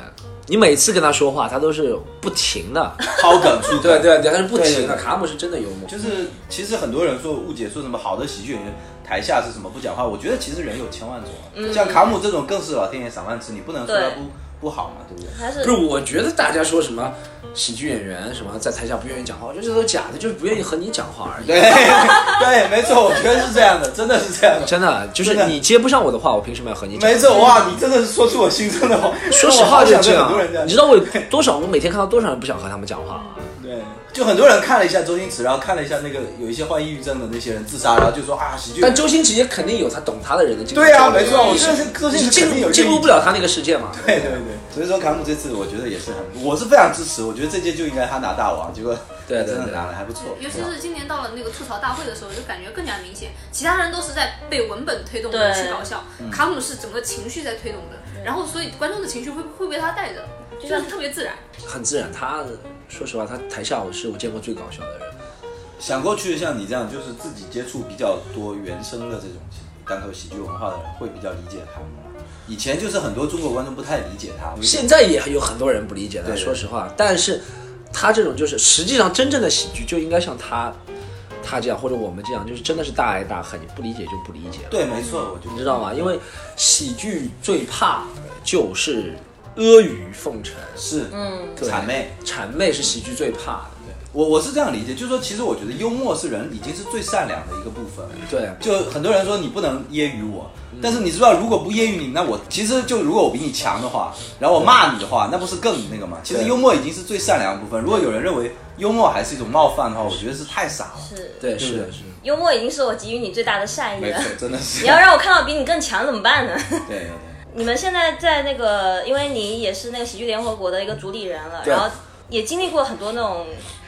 你每次跟他说话，他都是不停的，抛梗出梗，对对对，他是不停的。卡姆是真的幽默，就是其实很多人说误解说什么好的喜剧演员台下是什么不讲话，我觉得其实人有千万种啊，像卡姆这种更是老天爷赏饭吃，你不能说他不不好嘛，对不对？还是不是？我觉得大家说什么喜剧演员什么在台下不愿意讲话，我觉得这都假的，就是不愿意和你讲话而已。对 (laughs) 对，没错，我觉得是这样的，真的是这样的。真的，就是你接不上我的话，我凭什么要和你讲？没错，哇，你真的是说出我心中的话。说实话就是这样你知道我有多少？我每天看到多少人不想和他们讲话啊？对，就很多人看了一下周星驰，然后看了一下那个有一些患抑郁症的那些人自杀，然后就说啊，喜剧。但周星驰也肯定有他懂他的人的。对啊，没错，我是进进入不了他那个世界嘛？对对对，所以说卡姆这次我觉得也是很，我是非常支持，我觉得这届就应该他拿大王，结果对对对真的拿了还不错。尤其是今年到了那个吐槽大会的时候，就感觉更加明显，其他人都是在被文本推动的对去搞笑，卡姆是整个情绪在推动的，然后所以观众的情绪会会被他带着，就是特别自然。很自然。他说实话，他台下我是我见过最搞笑的人。想过去像你这样，就是自己接触比较多原生的这种单口喜剧文化的人，会比较理解卡姆。以前就是很多中国观众不太理解他，现在也有很多人不理解他，说实话。但是他这种就是实际上真正的喜剧就应该像他他这样，或者我们这样，就是真的是大爱大恨，你不理解就不理解了。对，没错，我就你知道吗？因为喜剧最怕的就是阿谀奉承，是，嗯，谄媚。谄媚是喜剧最怕的。对我我是这样理解，就是说，其实我觉得幽默是人已经是最善良的一个部分。对，就很多人说你不能揶揄我，但是你知道，如果不揶揄你，那我其实就如果我比你强的话，然后我骂你的话，那不是更那个吗？其实幽默已经是最善良的部分。如果有人认为幽默还是一种冒犯的话，我觉得是太傻了。是对，是的，是。幽默已经是我给予你最大的善意了没错。，真的是。你要让我看到比你更强怎么办呢？对对对。你们现在在那个，因为你也是那个喜剧联合国的一个主理人了，然后也经历过很多那种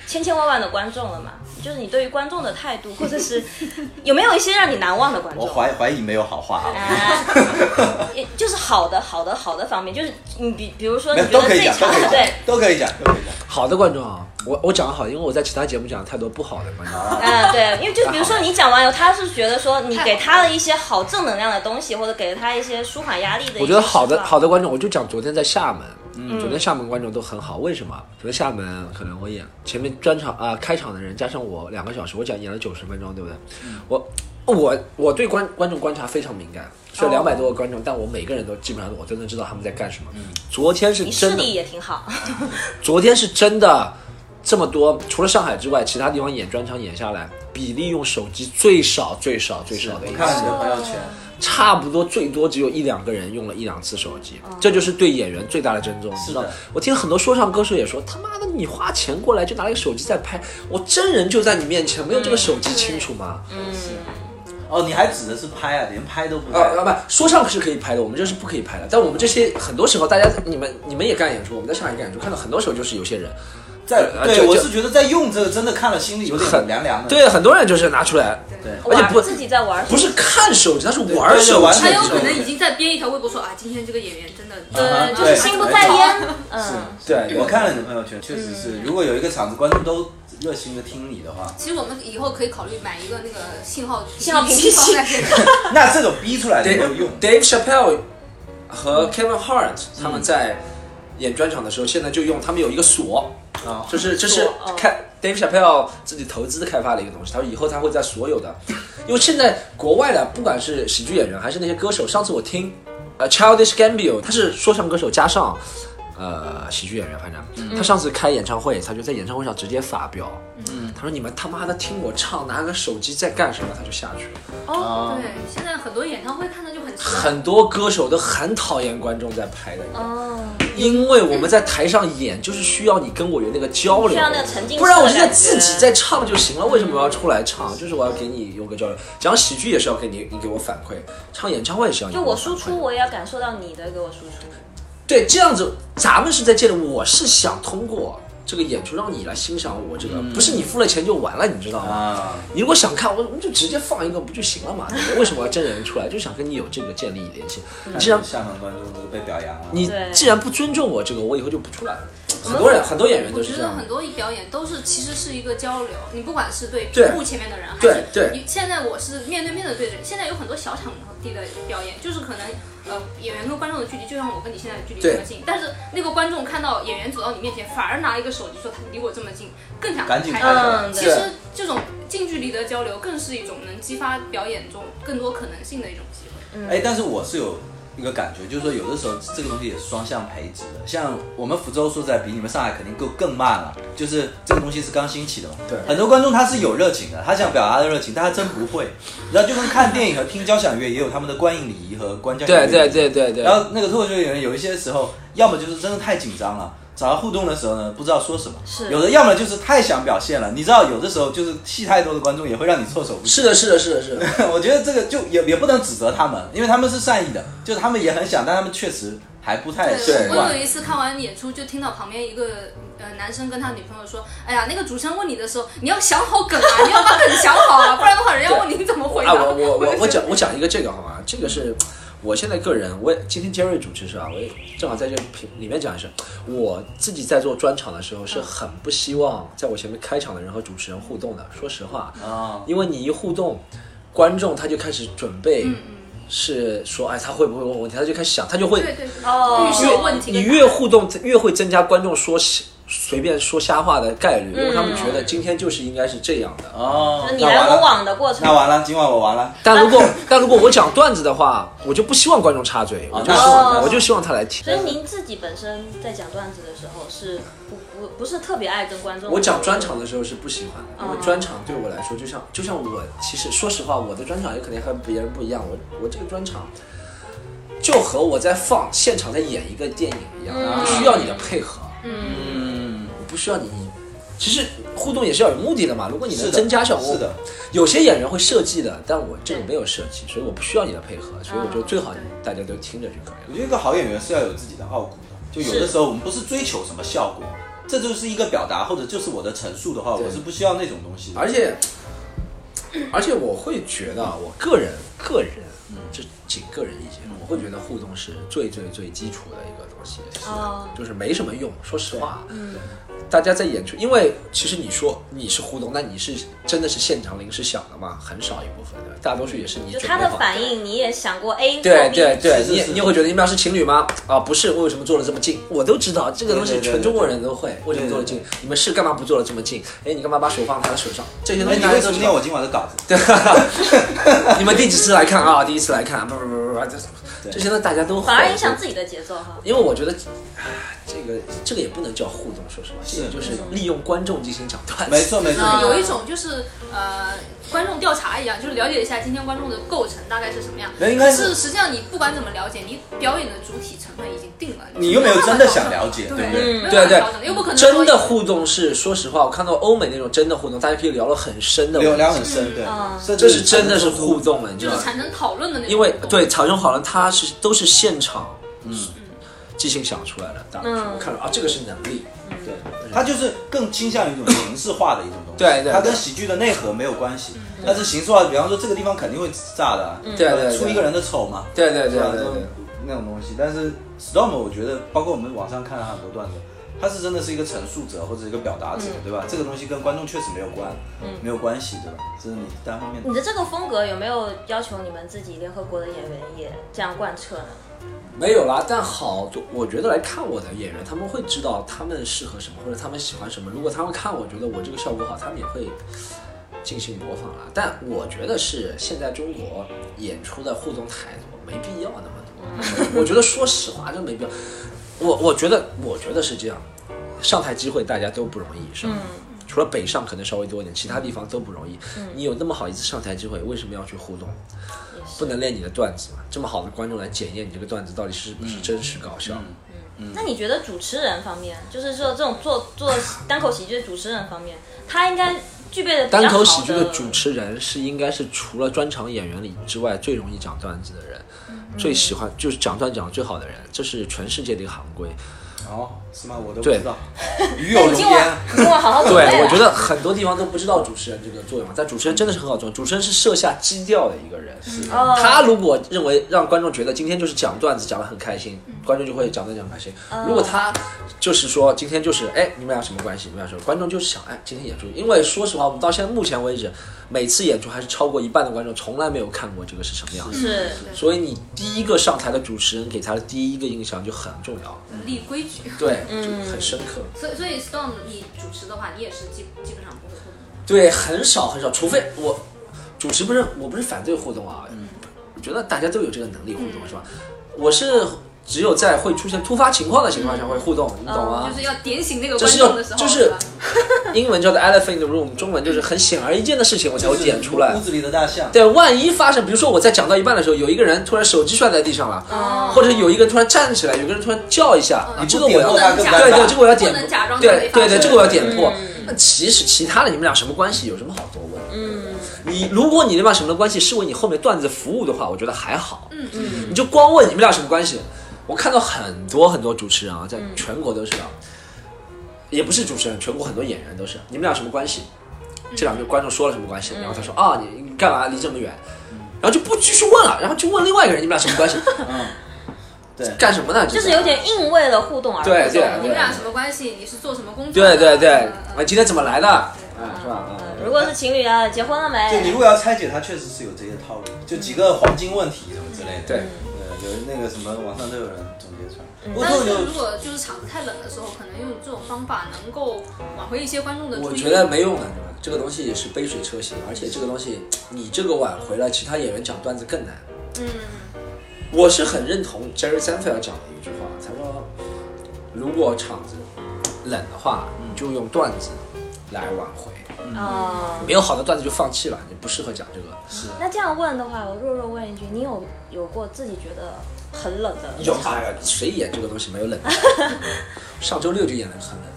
千千万万的观众了嘛，就是你对于观众的态度，或者是 (laughs) 有没有一些让你难忘的观众我？怀怀疑没有好话啊，啊，也就是好的、好的、好的方面，就是你比比如说你觉得这一有都可以讲，都可以场对讲，都可以讲，都可以讲。好的观众啊，我我讲好，因为我在其他节目讲了太多不好的观众。啊，对，因为就比如说你讲完以后，他是觉得说你给他了一些好正能量的东西，或者给了他一些舒缓压力的我觉得好的好的观众，我就讲昨天在厦门，嗯，昨天厦门观众都很好，为什么？昨天厦门可能我演前面专场啊、开场的人加上我两个小时，我讲演了九十分钟，对不对？我我我对观观众观察非常敏感，虽然两百多个观众，但我每个人都基本上我真的知道他们在干什么。嗯。昨天是你视真的。力也挺好，(laughs) 昨天是真的这么多，除了上海之外，其他地方演专场演下来，比例用手机最少最少最少的一次。我看了你的朋友圈，差不多最多只有一两个人用了一两次手机，这就是对演员最大的尊重，你知道的？我听很多说唱歌手也说，他妈的你花钱过来就拿了个手机在拍，我真人就在你面前，没有这个手机清楚吗？哦，你还指的是拍啊，连拍都不。啊不，说唱是可以拍的，我们这是不可以拍的。但我们这些很多时候，大家你们你们也干演出，我们在上海干演出，看到很多时候就是有些人在对，我是觉得在用这个，真的看了心里有点很凉凉的。对很多人就是拿出来，对，而且不自己在玩，不是看手机，他是玩手机，他有可能已经在编一条微博说啊，今天这个演员真的啊对，就是心不在焉，嗯，对对我看了你的朋友圈，确实是，如果有一个场子观众都热心的听你的话，其实我们以后可以考虑买一个那个信号信号屏蔽器放在这个那这种逼出来的没有用。Dave Chappelle 和 Kevin Hart 他们在演专场的时候，现在就用他们有一个锁，啊，就是这是开 Dave Chappelle 自己投资开发的一个东西。他说以后他会在所有的，因为现在国外的不管是喜剧演员还是那些歌手，上次我听呃 Childish Gambino 他是说唱歌手加上呃喜剧演员，反正他上次开演唱会，他就在演唱会上直接发飙，嗯他说你们他妈的听我唱，拿个手机在干什么？他就下去了。哦，对，现在很多演唱会看的就很。很多歌手都很讨厌观众在拍的，哦，因为我们在台上演就是需要你跟我有那个交流，需要那个沉浸不然我现在自己在唱就行了，为什么我要出来唱？就是我要给你有个交流。讲喜剧也是要给你，你给我反馈；唱演唱会也是要就我输出，我也要感受到你的给我输出。对，这样子咱们是在建立，我是想通过这个演出让你来欣赏我这个，不是你付了钱就完了，你知道吗？啊，你如果想看，我我们就直接放一个不就行了嘛？为什么要真人出来？就想跟你有这个建立联系。你既然下场观众都被表扬了，你既然不尊重我这个，我以后就不出来了。很多人，很多演员我都是这样觉得很。多表演都是其实是一个交流，你不管是对对屏幕前面的人，还对是对你现在我是面对面的对着，现在有很多小场地的表演，就是可能呃演员跟观众的距离就像我跟你现在的距离这么近，但是那个观众看到演员走到你面前，反而拿一个手机说他离我这么近，更想赶紧拍拍下来嗯，其。实这种近距离的交流，更是一种能激发表演中更多可能性的一种机会。哎，但是我是有一个感觉，就是说有的时候这个东西也是双向培植的。像我们福州说实在比你们上海肯定更更慢了，就是这个东西是刚兴起的嘛。对很多观众他是有热情的，他想表达的热情，但他真不会。然后就跟看电影和听交响乐也有他们的观影礼仪和观交响乐。对对对对对。然后那个脱口秀演员有一些时候，要么就是真的太紧张了。找他互动的时候呢，不知道说什么；是有的要么就是太想表现了。你知道，有的时候就是戏太多的观众也会让你措手不及。是的，是的，是的，是的。(laughs) 我觉得这个就也也不能指责他们，因为他们是善意的，就是他们也很想，但他们确实还不太习惯，我有。一次看完演出，就听到旁边一个呃男生跟他女朋友说：“哎呀，那个主持人问你的时候，你要想好梗啊，你要把梗想好啊，不然的话，人家问你你怎么回答。啊，我我我讲我讲一个这个好吗？这个是我现在个人，我也今天杰瑞主持是吧？我也正好在这个评里面讲一声，我自己在做专场的时候是很不希望在我前面开场的人和主持人互动的。说实话，啊，因为你一互动，观众他就开始准备，嗯是说哎他会不会问我问题，他就开始想，他就会对对对，哦预设问题你越互动，越会增加观众说随便说瞎话的概率，因为他们嗯觉得今天就是应该是这样的。哦，你来我往的过程那。完了，今晚我完了。但如果 (laughs) 但如果我讲段子的话，我就不希望观众插嘴，我就希望、哦我就希望他来听所。以您自己本身在讲段子的时候是不不不是特别爱跟观众。我讲专场的时候是不喜欢的，因为哦专场对我来说，就像就像我，其实说实话，我的专场也肯定和别人不一样。我我这个专场就和我在放现场在演一个电影一样，需要你的配合，嗯，我不需要你。其实互动也是要有目的的嘛。如果你能是增加效果，是的，有些演员会设计的，但我这个没有设计，所以我不需要你的配合，所以我觉得最好大家都听着就可以了。我觉得一个好演员是要有自己的傲骨的，就有的时候我们不是追求什么效果，这就是一个表达或者就是我的陈述的话，我是不需要那种东西的。而且，而且我会觉得，我个人个人，嗯，这仅个人意见，我会觉得互动是最最最基础的一个东西，是哦就是没什么用。说实话，大家在演出，因为其实你说你是互动，那你是真的是现场临时想的吗？很少一部分的，大多数也是你就他的反应，你也想过 A 对对对，你你也会觉得你们俩是情侣吗？啊，不是，为什么坐的这么近？我都知道这个东西全中国人都会，为什么坐的近？你们是干嘛不坐的这么近？哎，你干嘛把手放他的手上？这些东哎，西你大家都知道。为什么念我今晚的稿子？对，(laughs) 你们第几次来看啊？第一次来看，不不不不不，这这些呢大家都会反而影响自己的节奏哈。因为我觉得，啊，这个这个也不能叫互动，说实话，这个就是利用观众进行讲段子。没错没错，呃，有一种就是呃，观众调查一样，就是了解一下今天观众的构成大概是什么样。可那应该是是实际上你不管怎么了解，你表演的主体成分已经定了，你又没有真的想了解，对对不对？对对又不可能真的互动是，说实话，我看到欧美那种真的互动，大家可以聊了很深的，聊聊很深，对这是真的是互动了，你知道吗？就是产生讨论的那种。因为对草中好人，他是都是现场，嗯，即兴想出来的。大多数嗯。我看到啊，这个是能力，对，它就是更倾向于一种形式化的一种东西，对对对它跟喜剧的内核没有关系，但是形式化，比方说这个地方肯定会炸的啊，对对对。出一个人的丑嘛，对对对对。那种东西，但是 Storm 我觉得，包括我们网上看了很多段子，他是真的是一个陈述者或者一个表达者，对吧？这个东西跟观众确实没有关，没有关系，对吧？这是你单方面的。你。的这个风格有没有要求你们自己联合国的演员也这样贯彻呢？没有啦，但好多我觉得来看我的演员，他们会知道他们适合什么，或者他们喜欢什么。如果他们看我觉得我这个效果好，他们也会进行模仿啦。但我觉得是现在中国演出的互动太多，没必要那么多。我觉得说实话，真没必要。我我觉得我觉得是这样，上台机会大家都不容易，是吧？除了北上可能稍微多一点，其他地方都不容易。你有那么好一次上台机会，为什么要去互动？不能练你的段子嘛？这么好的观众来检验你这个段子到底是不是真实搞笑？嗯那你觉得主持人方面，就是说这种做做单口喜剧的主持人方面，他应该具备的单口喜剧的主持人是应该是除了专场演员里之外最容易讲段子的人，最喜欢就是讲段讲的最好的人，这是全世界的一个行规。哦，是吗？我都不知道，鱼有荣那你今晚焉。你今晚好好对，啊我觉得很多地方都不知道主持人这个作用，但主持人真的是很好作用。主持人是设下基调的一个人，哦他如果认为让观众觉得今天就是讲段子讲得很开心，观众就会讲段子讲得开心。如果他就是说今天就是哎你们俩什么关系？你们俩什么？观众就是想哎今天演出，因为说实话，我们到现在目前为止，每次演出还是超过一半的观众从来没有看过这个是什么样子。是所以你第一个上台的主持人给他的第一个印象就很重要，立规矩。对，就很深刻。所以所以 Storm 你主持的话，你也是基基本上不会互动。对，很少很少，除非我主持不是我不是反对互动啊，我觉得大家都有这个能力互动、是吧？我是只有在会出现突发情况的情况下会互动，你懂吗？就是要点醒那个观众的时候，就是吧 (laughs) (laughs) 英文叫做 elephant room，中文就是很显而易见的事情我才会点出来屋。子里的大象。对，万一发生，比如说我在讲到一半的时候，有一个人突然手机摔在地上了，哦或者有一个人突然站起来，有个人突然叫一下，这个我要对对，这个我要点不能假装对对对，这个我要点破。那其实其他的你们俩什么关系？有什么好多问？嗯，你如果你那把什么关系是为你后面段子服务的话，我觉得还好。嗯嗯，你就光问你们俩什么关系，我看到很多很多主持人啊，在全国都是啊，也不是主持人，全国很多演员都是，你们俩什么关系？这两个观众说了什么关系？然后他说啊，你你干嘛离这么远？然后就不继续问了，然后就问另外一个人，你们俩什么关系？嗯，对，干什么呢？就是有点硬为了互动而互动。对对你们俩什么关系？你是做什么工作对？对对，嗯啊，今天怎么来的？啊，是吧？如果是情侣啊，结婚了没？就你如果要拆解，他确实是有这些套路，就几个黄金问题什么之类的。对，对，有那个什么网上都有人总结出来。但是如果就是场子太冷的时候，可能用这种方法能够挽回一些观众的注意。我觉得没用的，这个东西也是杯水车薪，而且这个东西你这个挽回了，其他演员讲段子更难。嗯，我是很认同 Jerry Seinfeld 讲的一句话，他说，如果场子冷的话，你就用段子来挽回。哦，没有好的段子就放弃了，你不适合讲这个。是那这样问的话，我弱弱问一句，你有有过自己觉得很冷的有啊，谁演这个东西没有冷的？(laughs) 上周六就演了个很冷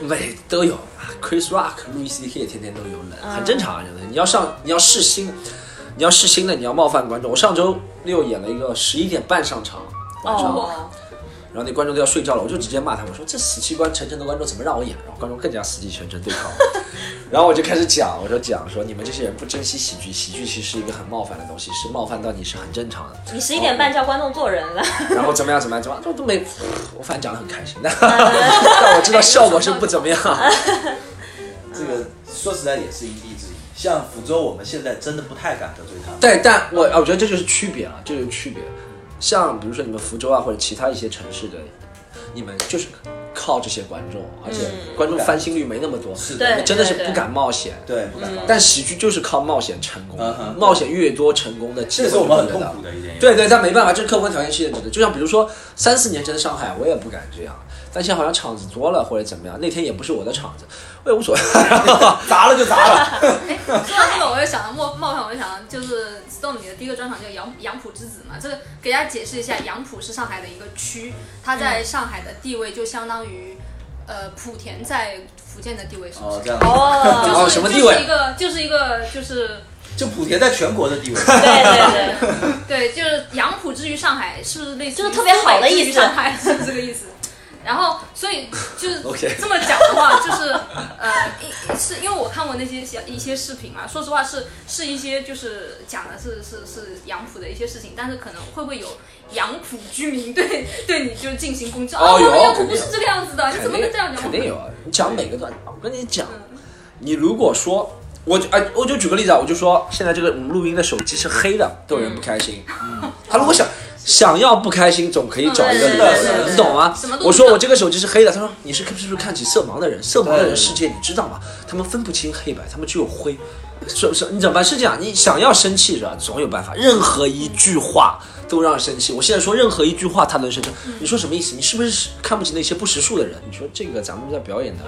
的，(laughs) 每都有。Chris Rock、路易 C K 也天天都有冷，很正常啊。真的你要上，你要试新，你要试新的，你要冒犯观众。我上周六演了一个十一点半上场，晚上。哦，然后那观众都要睡觉了，我就直接骂他，我说这死气观沉沉的观众怎么让我演？然后观众更加死气沉沉对抗我，(laughs) 然后我就开始讲，我说讲说你们这些人不珍惜喜剧，喜剧其实是一个很冒犯的东西，是冒犯到你是很正常的。你十一点半叫观众做人了，然后怎么样怎么样怎么样，都都没，我反正讲的很开心，但 (laughs) (laughs) 但我知道效果是不怎么样。这个说实在也是因地制宜。像福州，我们现在真的不太敢得罪他们。对，但我啊，我觉得这就是区别了，这就是区别。像比如说你们福州啊，或者其他一些城市的，你们就是靠这些观众，而且观众翻新率没那么多，你们真的是不敢冒险。对，不敢冒险。但喜剧就是靠冒险成功冒险越多，成功的机会这是我们很越大痛苦的一点。对对，但没办法，这是客观条件限制的。就像比如说三四年前的上海，我也不敢这样，但现在好像场子多了或者怎么样，那天也不是我的场子，我也无所谓。(laughs) 砸了就砸了。哎，说到这个，我就想到冒冒犯，我就想到就是 Stone 你的第一个专场叫杨杨浦之子嘛，这个给大家解释一下，杨浦是上海的一个区，它在上海的地位就相当于呃莆田在福建的地位，是不是？哦，这样。哦，就是、哦什么地位就是一个就是一个就是就莆田在全国的地位。对对对，对，就是杨浦之于上海，是不是类似于就是特别好的意思上海 (laughs) 是这个意思。然后，所以就 (laughs) 是这么讲的话，就是呃，一是因为我看过那些小一些视频嘛，说实话是是一些就是讲的是是是杨浦的一些事情，但是可能会不会有杨浦居民对 (laughs) 对你就进行攻击？哦有杨浦不是这个样子的，你怎么能这样讲？肯定有啊！你讲每个段，我跟你讲，你如果说，我就哎，我就举个例子啊，我就说现在这个我们录音的手机是黑的，都有人不开心。他如果想，想要不开心，总可以找一个理由你懂吗我说我这个手机是黑的，他说你是是不是看起色盲的人？色盲的人世界你知道吗？他们分不清黑白，他们只有灰。是是，你怎么办？是这样，你想要生气是吧？总有办法。任何一句话都让生气。我现在说任何一句话他能生气，你说什么意思？你是不是看不起那些不识数的人？你说这个咱们在表演的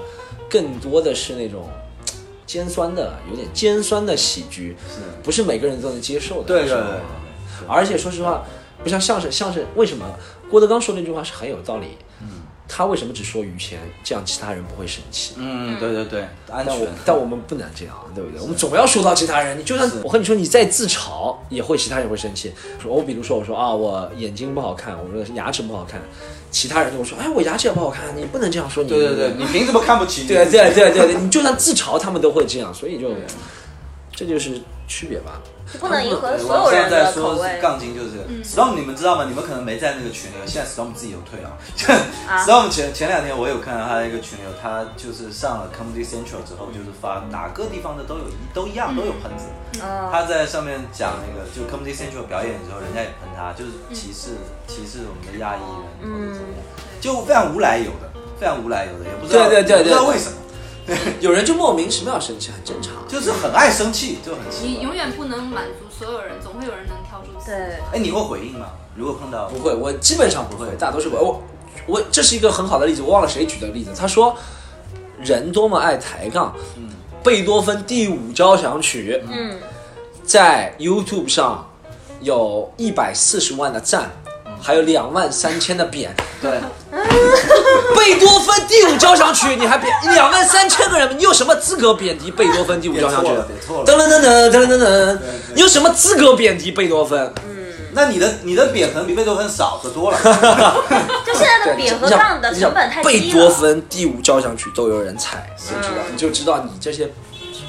更多的是那种。尖酸的，有点尖酸的喜剧，不是每个人都能接受的。是吧对对对对而且说实话，不像相声，相声为什么郭德纲说那句话是很有道理？嗯，他为什么只说于谦，这样其他人不会生气？嗯，对对对，安但我全。但我们不能这样，对不对？我们总要说到其他人。你就算我和你说你再自嘲，也会其他人会生气。说我比如说我说啊，我眼睛不好看，我说牙齿不好看，其他人就会说，哎，我牙齿也不好看，你不能这样说你。对对对，你凭什么看不起？对对对对对，你就算自嘲，他们都会这样，所以就这就是区别吧。不能迎合所有人我现在的口味说是。杠精就是 Storm，你们知道吗？你们可能没在那个群里，现在 Storm 自己有退了。啊 (laughs) Storm 前前两天我有看到他的一个群友，他就是上了 Comedy Central 之后，就是发哪个地方的都有一都一样都有喷子。嗯，他在上面讲那个，就 Comedy Central 表演的时候，人家也喷他，就是歧视歧视我们的亚裔人或者怎么样，就非常无来由的，非常无来由的，也不知道对对对对不知道为什么，(laughs) 有人就莫名其妙生气，很正常。就是很爱生气，就很奇怪。你永远不能满足所有人，总会有人能挑出刺。对，哎，你会回应吗？如果碰到不会，我基本上不会，大多数不会。我我这是一个很好的例子，我忘了谁举的例子。他说，人多么爱抬杠。嗯贝多芬第五交响曲，嗯，在 YouTube 上有一百四十万的赞，还有两万三千的贬。对，(laughs) 贝多芬第五交响曲，你还贬两万三千个人，你有什么资格贬低贝多芬第五交响曲？别错了噔噔噔噔噔噔噔，你有什么资格贬低贝多芬？那你的你的扁可能比贝多芬少得多了。(laughs) 就现在的扁和杠的成本太低了。贝多芬第五交响曲都有人踩，你就知道，你就知道你这些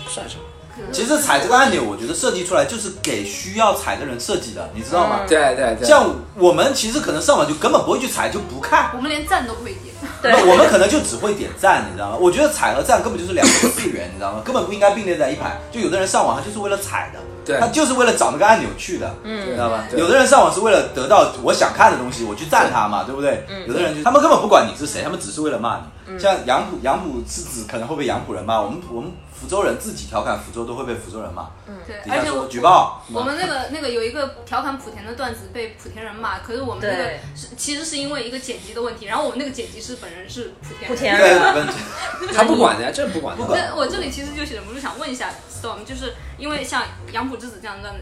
算什么？其实踩这个按钮，我觉得设计出来就是给需要踩的人设计的，你知道吗？对对对，像我们其实可能上网就根本不会去踩，就不看。我们连赞都不会点。对那我们可能就只会点赞，你知道吗？我觉得踩和赞根本就是两个次元，你知道吗？根本不应该并列在一排。就有的人上网他就是为了踩的，对他就是为了找那个按钮去的，嗯，知道吧？有的人上网是为了得到我想看的东西，我去赞他嘛，对不对？有的人就他们根本不管你是谁，他们只是为了骂你。像杨浦，杨浦是指可能会被杨浦人骂，我们我们福州人自己调侃福州都会被福州人骂，嗯对，而且我举报。我们那个那个有一个调侃莆田的段子被莆田人骂，可是我们那个是其实是因为一个剪辑的问题，然后我们那个剪辑师本人是莆田人。莆田对人，问题 (laughs) 他不管的，这不管的。那我这里其实就忍不住想问一下 Storm，就是因为像杨浦之子这样的段子，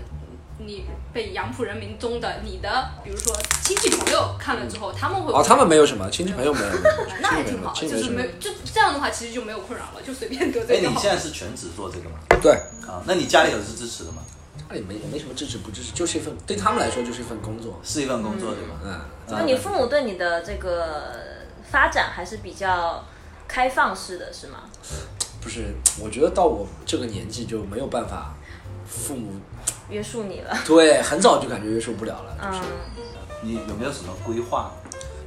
你被杨浦人民中的你的，比如说亲戚朋友看了之后，他们会哦，他们没有什么亲戚朋友没有，(laughs) 那还挺好，亲戚没有就是没。就这样的话，其实就没有困扰了，就随便得哎，罪哎。你现在是全职做这个吗？对，啊，那你家里有是支持的吗？家里没没什么支持不支持，就是一份对他们来说就是一份工作。是一份工作对吧？嗯，那你父母对你的这个发展还是比较开放式的，是吗？不是，我觉得到我这个年纪就没有办法，父母约束你了，对很早就感觉约束不了了，就是嗯，你有没有什么规划？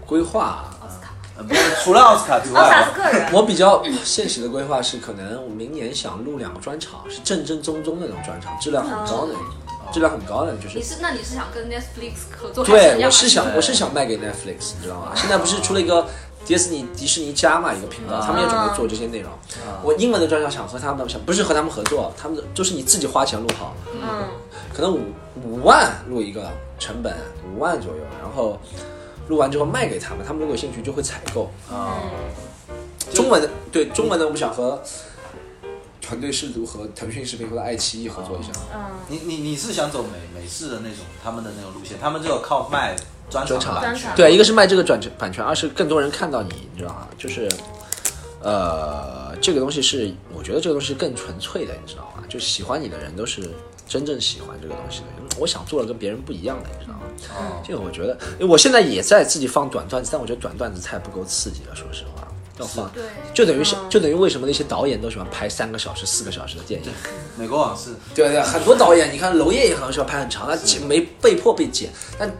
规划。奥斯卡，呃，不是除了奥斯卡之奥斯卡外我比较现实的规划是，可能我明年想录两个专场，是正正宗宗的那种专场，质量很高的那种，质量很高的，就是你是那你是想跟 Netflix 合作？对，我是想，我是想卖给 Netflix，你知道吗？现在不是出了一个迪士尼迪士尼加嘛一个频道，他们也准备做这些内容。我英文的专场想和他们想不是和他们合作，他们就是你自己花钱录好，嗯，可能五五万录一个成本五万左右，然后录完之后卖给他们，他们如果有兴趣就会采购。啊，中文的对中文的，我们想和团队试图和腾讯视频或者爱奇艺合作一下。你你你是想走美美式的那种他们的那种路线，他们只有靠卖专专场场版权专场，对，一个是卖这个转版权，二是更多人看到你，你知道吗？就是，呃，这个东西是我觉得这个东西更纯粹的，你知道吗？就喜欢你的人都是真正喜欢这个东西的。我想做的跟别人不一样的，你知道吗？哦这个我觉得，因为我现在也在自己放短段子，但我觉得短段子太不够刺激了，说实话。要放，对就等于是，就等于为什么那些导演都喜欢拍三个小时、四个小时的电影？美国往事，对对，很多导演，你看娄烨也很喜欢拍很长，他剪没被迫被剪，但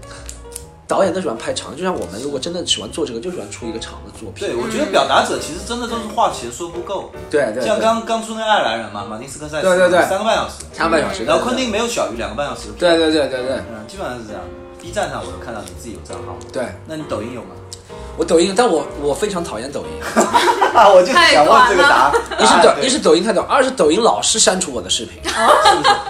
导演都喜欢拍长。就像我们如果真的喜欢做这个，就喜欢出一个长的作品。对我觉得表达者其实真的都是话其实说不够，对对，对像刚刚出那个爱尔兰人嘛，马丁斯科塞斯，对对对三个半小时，三个半小时，然后昆汀没有小于两个半小时，对对对对对，嗯，基本上是这样。B 站上我有看到你自己有账号，对那你抖音有吗？我抖音，但我我非常讨厌抖音。啊，(laughs) 我就想问这个答案。一是抖啊一是抖音太短，二是抖音老是删除我的视频，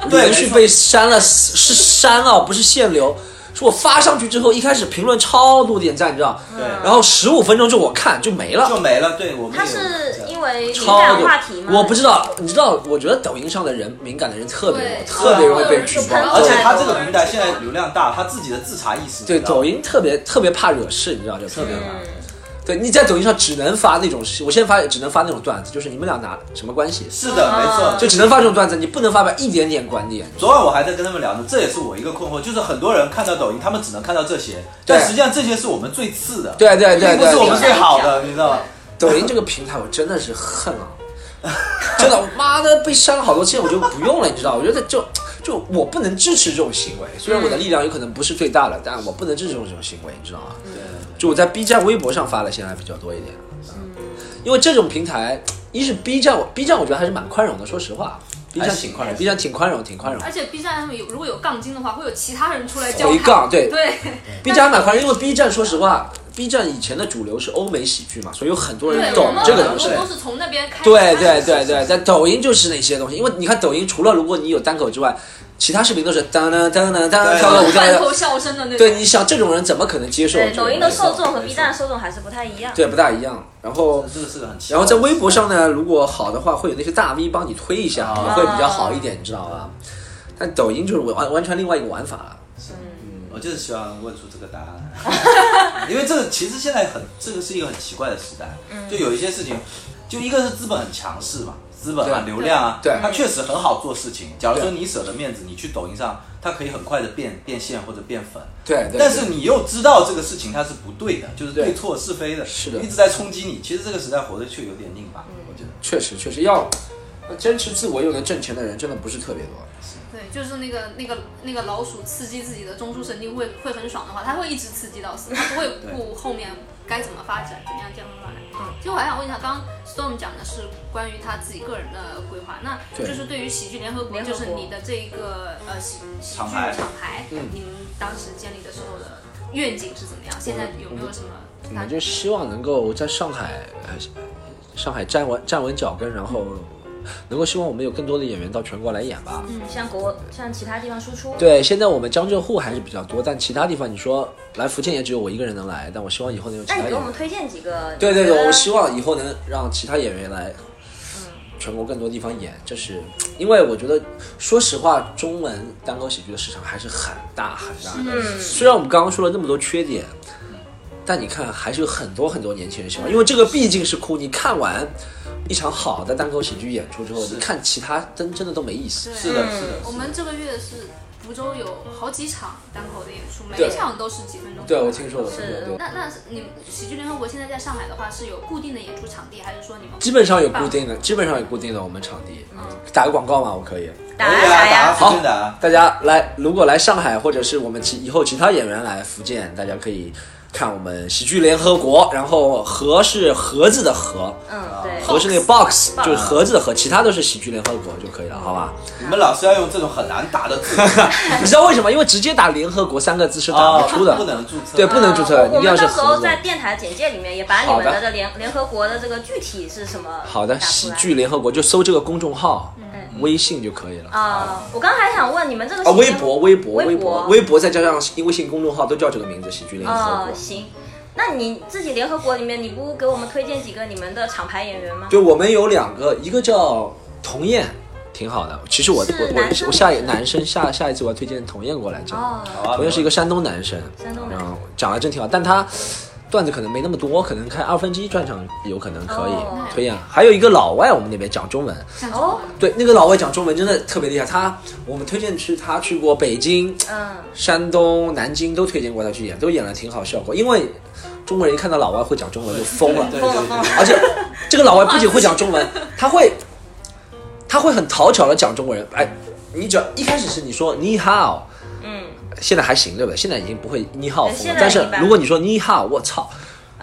对连续被删了是删啊，不是限流。是我发上去之后，一开始评论超多点赞，你知道？对然后十五分钟之后我看就没了，就没了。对我们它也是因为敏超多感话题吗？我不知道，你知道？我觉得抖音上的人敏感的人特别多，特别容易被举报。而且对他这个平台现在流量大，他自己的自查意识对抖音特别特别怕惹事，你知道就特别怕。嗯对，你在抖音上只能发那种，我现在发只能发那种段子，就是你们俩拿什么关系？是的，没错。就只能发这种段子，你不能发表一点点观点。昨晚我还在跟他们聊呢，这也是我一个困惑，就是很多人看到抖音，他们只能看到这些，但实际上这些是我们最次的，对对对并不对对是我们最好的，你知道吗？抖音这个平台，我真的是恨啊！(laughs) 真的，我妈的被删了好多次，我就不用了，你知道？我觉得就就我不能支持这种行为，虽然我的力量有可能不是最大的，但我不能支持这种这种行为，你知道吗？就我在 B 站、微博上发的，现在比较多一点。嗯因为这种平台，一是 B 站，B 站我觉得还是蛮宽容的，说实话，B 站挺宽容，B 站挺宽容，挺宽容。而且 B 站上面有如果有杠精的话，会有其他人出来教回杠对。对。B 站还蛮宽容，因为 B 站说实话，B 站以前的主流是欧美喜剧嘛，所以有很多人懂这个东西。很多都是从那边开始对对对对，但抖音就是那些东西，因为你看抖音除了如果你有单口之外，其他视频都是当当当当当跳个舞跳个舞。饭后笑声的那种。对，你想这种人怎么可能接受？抖音的受众和 B 站的受众还是不太一样。对不大一样。然后这个是个很然后在微博上呢，如果好的话，会有那些大 V 帮你推一下，啊也会比较好一点，你知道吧？但抖音就是完完全另外一个玩法了。我就是希望问出这个答案，(laughs) 因为这个其实现在很，这个是一个很奇怪的时代，就有一些事情，就一个是资本很强势嘛，资本啊、流量啊，对它确实很好做事情。假如说你舍得面子，你去抖音上，它可以很快的变变现或者变粉，对对。但是你又知道这个事情它是不对的，就是对对错是非的，是的一直在冲击你。其实这个时代活得却有点拧巴，我觉得。确实确实要要坚持自我又能挣钱的人，真的不是特别多。对，就是那个那个那个老鼠刺激自己的中枢神经会会很爽的话，它会一直刺激到死，它不会顾后面该怎么发展，怎么样这样乱来。嗯，其实我还想问一下，刚刚 Storm 讲的是关于他自己个人的规划，那就是对于喜剧联合国，就是你的这一个呃喜喜剧厂牌你们当时建立的时候的愿景是怎么样？现在有没有什么我们就希望能够在上海，呃，上海站稳站稳脚跟，然后能够希望我们有更多的演员到全国来演吧。嗯，像国像其他地方输出。对，现在我们江浙沪还是比较多，但其他地方你说来福建也只有我一个人能来，但我希望以后能有其那他演员。你给我们推荐几个？对对对，我希望以后能让其他演员来，全国更多地方演，这是因为我觉得，说实话，中文单口喜剧的市场还是很大很大的。嗯虽然我们刚刚说了那么多缺点，但你看还是有很多很多年轻人喜欢，因为这个毕竟是哭。你看完一场好的单口喜剧演出之后，你看其他真真的都没意思。是的，是的。我们这个月是福州有好几场单口的演出，每一场都是几分钟。对，我听说，了是。那那你们喜剧联合国现在在上海的话是有固定的演出场地，还是说你们基本上有固定的，基本上有固定的我们场地。打个广告嘛，我可以。打可以啊，呀打呀打，随便打啊。大家来，如果来上海，或者是我们其以后其他演员来福建，大家可以看我们喜剧联合国。然后盒是盒子的盒，嗯，对，盒是那个 box，Box 就是盒子的盒，其他都是喜剧联合国就可以了，好吧？你们老是要用这种很难打的字 (laughs) 你知道为什么？因为直接打联合国三个字是打不出的，啊不能注册。对，不能注册，呃我一定要是们到时候。在电台简介里面也把你们的这联联合国的这个具体是什么好的，喜剧联合国就搜这个公众号，嗯微信就可以了。啊，我刚还想问你们这个啊，微博、微博、微微博博、微博，再加上微信公众号都叫这个名字，喜剧联合哦国。，行。那你自己联合国里面，你不给我们推荐几个你们的厂牌演员吗？对，我们有两个，一个叫童燕，挺好的。其实我我我我下一男生下下一次我要推荐童燕过来讲。哦，好啊童燕是一个山东男生，山东男生然后讲的真挺好，但他段子可能没那么多，可能开二分之一专场有可能可以、哦推演。还有一个老外，我们那边讲中文，哦，对，那个老外讲中文真的特别厉害。他我们推荐去他去过北京、嗯，山东、南京都推荐过他去演，都演了挺好效果。因为中国人一看到老外会讲中文就疯了，对对对，而且这个老外不仅会讲中文，(laughs) 他会他会很讨巧的讲中国人。哎，你只要一开始是你说你好，嗯，现在还行对不对？现在已经不会你好对疯了，但是如果你说你好，我操，(laughs)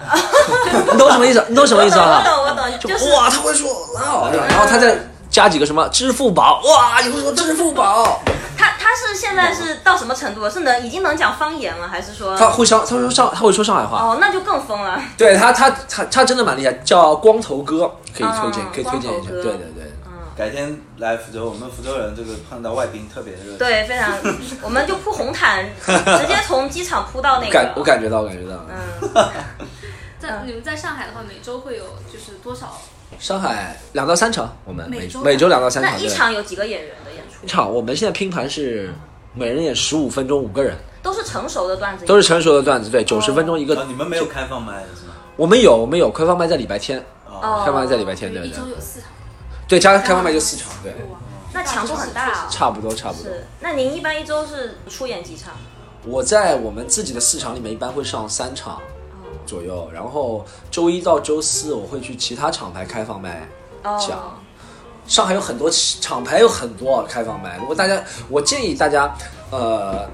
你懂什么意思？(laughs) 你懂什么意思啊我啊？懂我懂，就就是哇，他会说哇，然后他再加几个什么支付宝，哇，你会说支付宝，他他是现在是到什么程度了？是能已经能讲方言了，还是说？他会上，他说上，他会说上海话。哦，那就更疯了。对他，他他他真的蛮厉害，叫光头哥，可以推荐，啊可以推荐一下。对对，改天来福州，我们福州人这个碰到外宾特别热情。对，非常，我们就铺红毯，(laughs) 直接从机场铺到那个感我。感觉到，我感觉到。嗯，(laughs) 在你们在上海的话，每周会有就是多少？上海两到三场，我们每每周每周两到三场。那一场有几个演员的演出一？场，我们现在拼盘是每人演十五分钟，五个人，都是成熟的段子，都是成熟的段子，对，九十分钟一啊个。你们没有开放麦是吗？我们有，我们有开放麦在礼拜天，哦开放麦在礼拜天，对对一周有四场。对，加开放麦就四场，对，那强度很大啊。差不多差不多。是，那您一般一周是出演几场？我在我们自己的四场里面一般会上三场左右，然后周一到周四我会去其他厂牌开放麦讲。哦，上海有很多厂牌，有很多开放麦。如果大家，我建议大家，呃，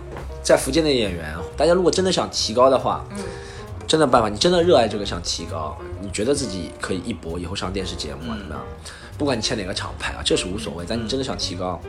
在福建的演员，大家如果真的想提高的话，嗯，真的办法，你真的热爱这个，想提高，你觉得自己可以一搏，以后上电视节目啊，怎么样？不管你签哪个厂牌啊，这是无所谓，但你真的想提高，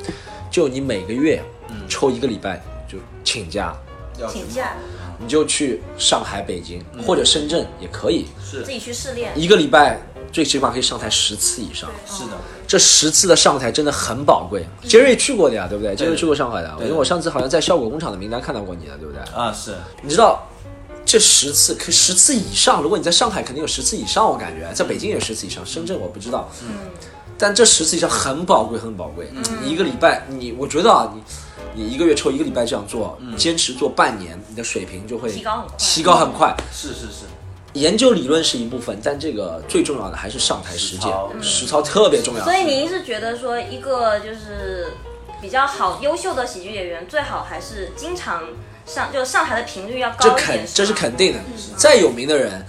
就你每个月抽一个礼拜就请假，要请假。你就去上海、北京或者深圳也可以，是。自己去试练。一个礼拜最起码可以上台十次以上。是的，这十次的上台真的很宝贵。杰瑞去过的呀，对不对？杰瑞去过上海的，因为我上次好像在效果工厂的名单看到过你的，对不对？啊是，你知道这十次，可十次以上，如果你在上海肯定有十次以上，我感觉在北京也有十次以上，深圳我不知道。嗯，但这十次以上很宝贵，很宝贵。你一个礼拜，你我觉得啊，你。你一个月抽一个礼拜这样做，坚持做半年，你的水平就会提高很快提高很快。是是是，研究理论是一部分，但这个最重要的还是上台实践实操，实操特别重要。所以您是觉得说，一个就是比较好、优秀的喜剧演员，最好还是经常上，就上台的频率要高一点。肯这是肯定的。再有名的人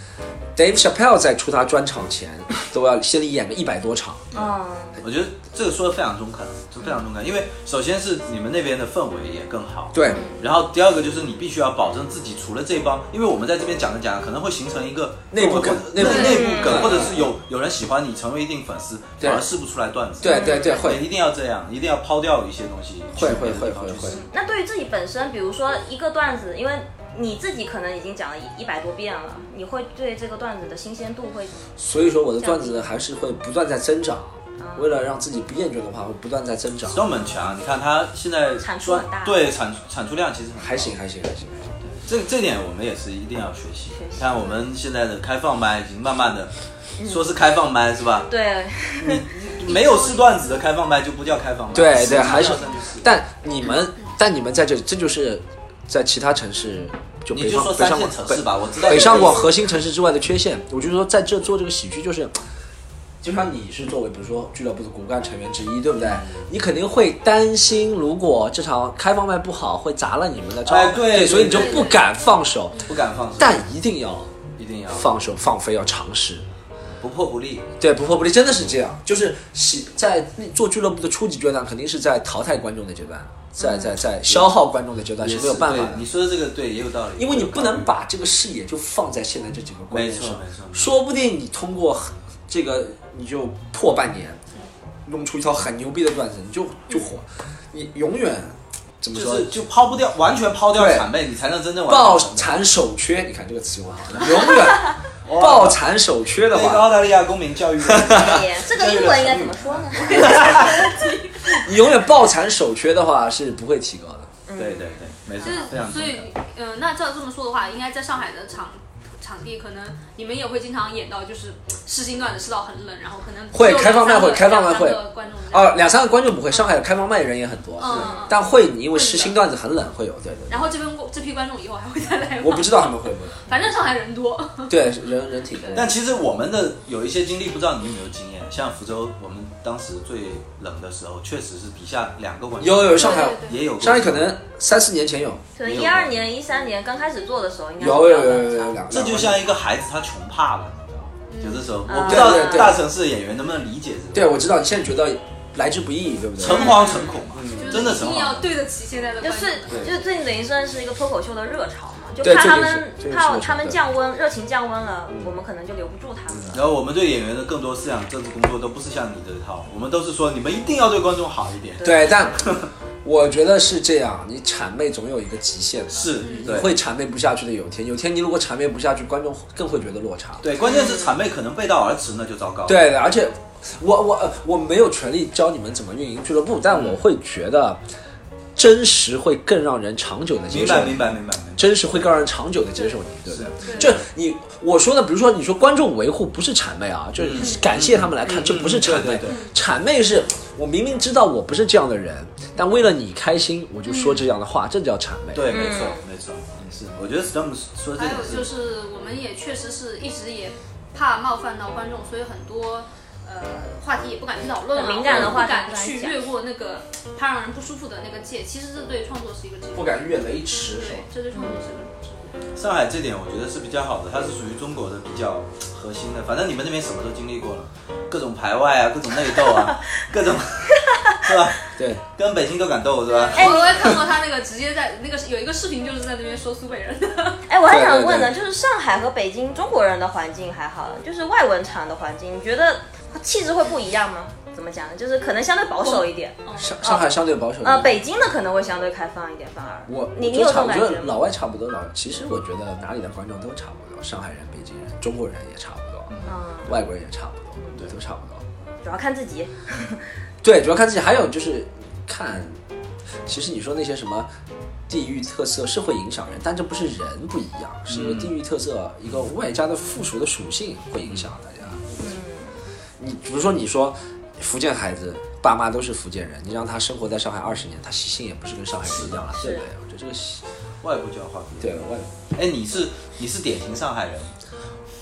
，Dave Chappelle 在出他专场前 (laughs) 都要先演个一百多场。嗯，我觉得这个说的非常中肯，就非常中肯。因为首先是你们那边的氛围也更好，对，然后第二个就是你必须要保证自己除了这帮，因为我们在这边讲着讲着，可能会形成一个内部梗内内部内部梗，嗯或者是有有人喜欢你，成为一定粉丝，反而试不出来段子。对对对会一定要这样，一定要抛掉一些东西，会会会会会那对于自己本身，比如说一个段子，因为你自己可能已经讲了一一百多遍了，你会对这个段子的新鲜度会所以说我的段子还是会不断在增长。为了让自己不厌倦的话，会不断在增长。Storm 很强，你看他现在产出很大对产产出量其实还行还行还行。这这点我们也是一定要学习你。看我们现在的开放麦已经慢慢的，说是开放麦是吧？对，你没有试段子的开放麦就不叫开放麦。对对还是但你们但你们在这，这就是在其他城市。就北上北上广城市吧，我知道北上广核心城市之外的缺陷，我就是说在这做这个喜剧，就是就像你是作为比如说俱乐部的骨干成员之一，对不对？你肯定会担心，如果这场开放麦不好，会砸了你们的招牌，哎对对所以你就不敢放手，不敢放手，但一定要一定要放手放飞，要尝试。不破不立。对，不破不立，真的是这样。就是喜在做俱乐部的初级阶段，肯定是在淘汰观众的阶段，在在在消耗观众的阶段是没有办法的你。说的这个对，也有道理。因为你不能把这个视野就放在现在这几个观众上没错没错，说不定你通过这个你就破半年，弄出一套很牛逼的段子，你就就火，你永远怎么说就是？就抛不掉，完全抛掉对谄媚，你才能真正完抱残守缺，你看这个词用的好，永远抱残守缺的那个话，澳大利亚公民教育。(laughs) 这个英文应该怎么说呢？你永远抱残守缺的话是不会提高的。对对对，没错，非常所以，嗯，那照这么说的话，应该在上海的场场地，可能你们也会经常演到，就是试新段子试到很冷，然后可能会开放麦会开放麦会两三个观众哦，两三个观众不会，上海开放麦人也很多，嗯，但会你因为试新段子很冷，会有对对。然后这边这批观众以后还会再来吗？我不知道他们会不会，(laughs) 反正上海人多，(laughs) 对人人挺多。但其实我们的有一些经历，不知道你有没有经验？像福州，我们当时最冷的时候，确实是底下两个观众有有上海也有，上海可能三四年前有，可能一二年、一三年刚开始做的时候，应该有有有有有两个。这就像一个孩子，他穷怕了，你知道吗？有的时候，嗯我不知道对对对大城市的演员能不能理解这个。对，我知道你现在觉得来之不易，对不对？诚惶诚恐嘛，真的诚一定要。对得起现在的观众。就是就是最近等于算是一个脱口秀的热潮嘛，就对怕他这个是们这个是热潮怕他们对降温，热情降温了，我们可能就留不住他们了。然后我们对演员的更多思想政治工作都不是像你这一套，我们都是说你们一定要对观众好一点。对，但 (laughs) 我觉得是这样，你谄媚总有一个极限的，是你对会谄媚不下去的。有一天，有一天你如果谄媚不下去，观众更会觉得落差。对，关键是谄媚可能背道而驰，那就糟糕。对的，而且我我呃我没有权利教你们怎么运营俱乐部，但我会觉得真实会更让人长久的接受。明白明白明白。真实会更让人长久的接受你，对不对？就你我说的，比如说你说观众维护不是谄媚啊，就是感谢他们来看，这不是谄媚。谄媚是我明明知道我不是这样的人，但为了你开心，我就说这样的话，这叫谄媚。对，没错没错，也是。我觉得 Storm 说的这还点有就是，我们也确实是一直也怕冒犯到观众，所以很多呃话题也不敢去讨论啊，敏感的话不敢去越过那个怕让人不舒服的那个界。其实这对创作是一个不敢越雷池，是吧对，这对创作是一个。上海这点我觉得是比较好的，它是属于中国的比较核心的。反正你们那边什么都经历过了，各种排外啊，各种内斗啊，(laughs) 各种是吧？对，跟北京都敢斗是吧？哎，我也看过他那个直接在那个有一个视频，就是在那边说苏北人的。哎，我还想问呢，就是上海和北京中国人的环境还好，就是外文场的环境，你觉得气质会不一样吗？怎么讲呢？就是可能相对保守一点，上上海相对保守一点。呃，北京的可能会相对开放一点，反而我你你有感觉吗？老外差不多，老其实我觉得哪里的观众都差不多，上海人、北京人、中国人也差不多，嗯，外国人也差不多，对，都差不多。主要看自己。(laughs) 对，主要看自己。还有就是看，其实你说那些什么地域特色是会影响人，但这不是人不一样，是因为地域特色一个外加的附属的属性会影响大家。你比如说，你说福建孩子爸妈都是福建人，你让他生活在上海二十年，他习性也不是跟上海人一样了，对不对？我觉得这个习外部教化对样。外，哎，你是你是典型上海人，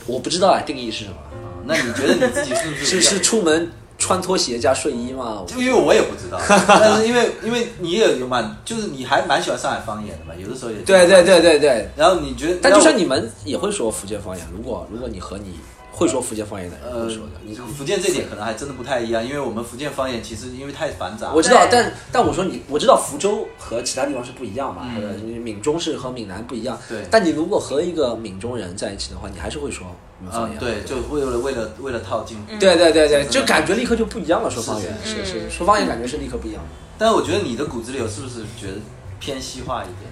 我不知道啊，定义是什么？那你觉得你自己是不是是是出门穿拖鞋加睡衣吗？就因为我也不知道，(laughs) 但是因为因为你也有蛮，就是你还蛮喜欢上海方言的嘛，有的时候也对对对对对。然后你觉得，但就像你们也会说福建方言，如果如果你和你会说福建方言的人呃会说的，你福建这点可能还真的不太一样，因为我们福建方言其实因为太繁杂，我知道，但但我说你，我知道福州和其他地方是不一样嘛，或者闽中是和闽南不一样。对但你如果和一个闽中人在一起的话，你还是会说方言。嗯，对，就为了为了为了套近乎。对对对对，就感觉立刻就不一样了。说方言是是是，说方言感觉是立刻不一样的。但是我觉得你的骨子里有是不是觉得偏西化一点？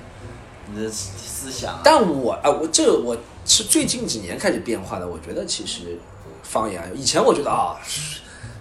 你的思思想、啊，但我啊，我这个我是最近几年开始变化的。我觉得其实方言，以前我觉得啊，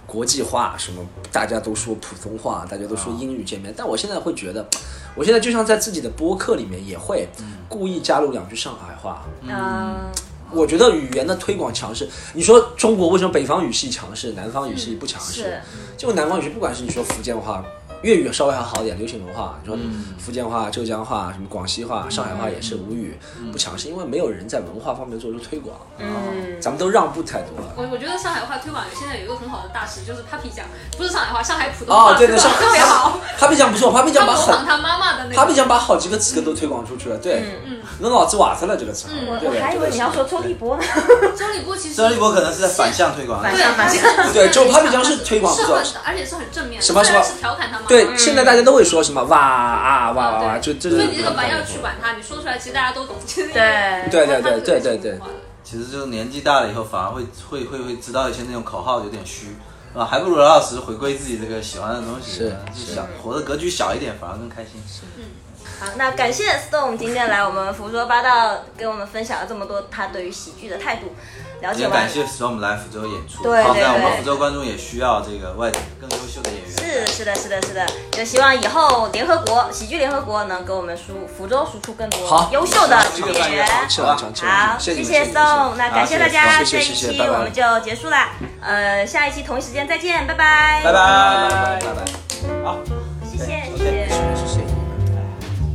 国际化什么大家都说普通话，大家都说英语见面，但我现在会觉得，我现在就像在自己的播客里面也会故意加入两句上海话。嗯，我觉得语言的推广强势，你说中国为什么北方语系强势，南方语系不强势？就南方语系，不管是你说福建话、粤语稍微还好点，流行文化，你说福建话、浙江话、什么广西话、上海话也是吴语不强势，因为没有人在文化方面做出推广，嗯，咱们都让步太多了。我我觉得上海话推广现在有一个很好的大师，就是 Papi 酱，不是上海话，上海普通话哦，对对，特别好。(laughs) Papi 酱不错，Papi 酱把很他他妈妈的那个。Papi 酱把好几个词都推广出去了，对，你脑子瓦特了这个词，我对对我还以为你要说周立波呢。(laughs) 周立波其实周立波可能是在反向推广，对啊，反向对就 Papi 酱是推广不错是很，而且是很正面的，什么什么是调侃他妈妈。对，现在大家都会说什么哇啊哇哇哇，就这所以你这个玩要去管他，你说出来其实大家都懂。对。(laughs) 对对对对对对。其实就是年纪大了以后，反而会会会会知道一些那种口号有点虚，啊，还不如老老实实回归自己这个喜欢的东西，是就想活的格局小一点，反而更开心。好，那感谢 Stone 今天来我们胡说八道，给我们分享了这么多他对于喜剧的态度。了解完也感谢 Storm 来福州演出，对对好在我们福州观众也需要这个外地更优秀的演员。是是的，是的，是的，就希望以后联合国喜剧联合国能给我们输福州输出更多优秀的喜剧演员。吃完尝吃完好，谢谢 Stone，，那感谢大家，这一期我们就结束啦。呃，下一期同一时间再见，拜拜，拜拜拜拜拜拜。好，谢谢谢 OK 谢。谢谢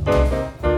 Música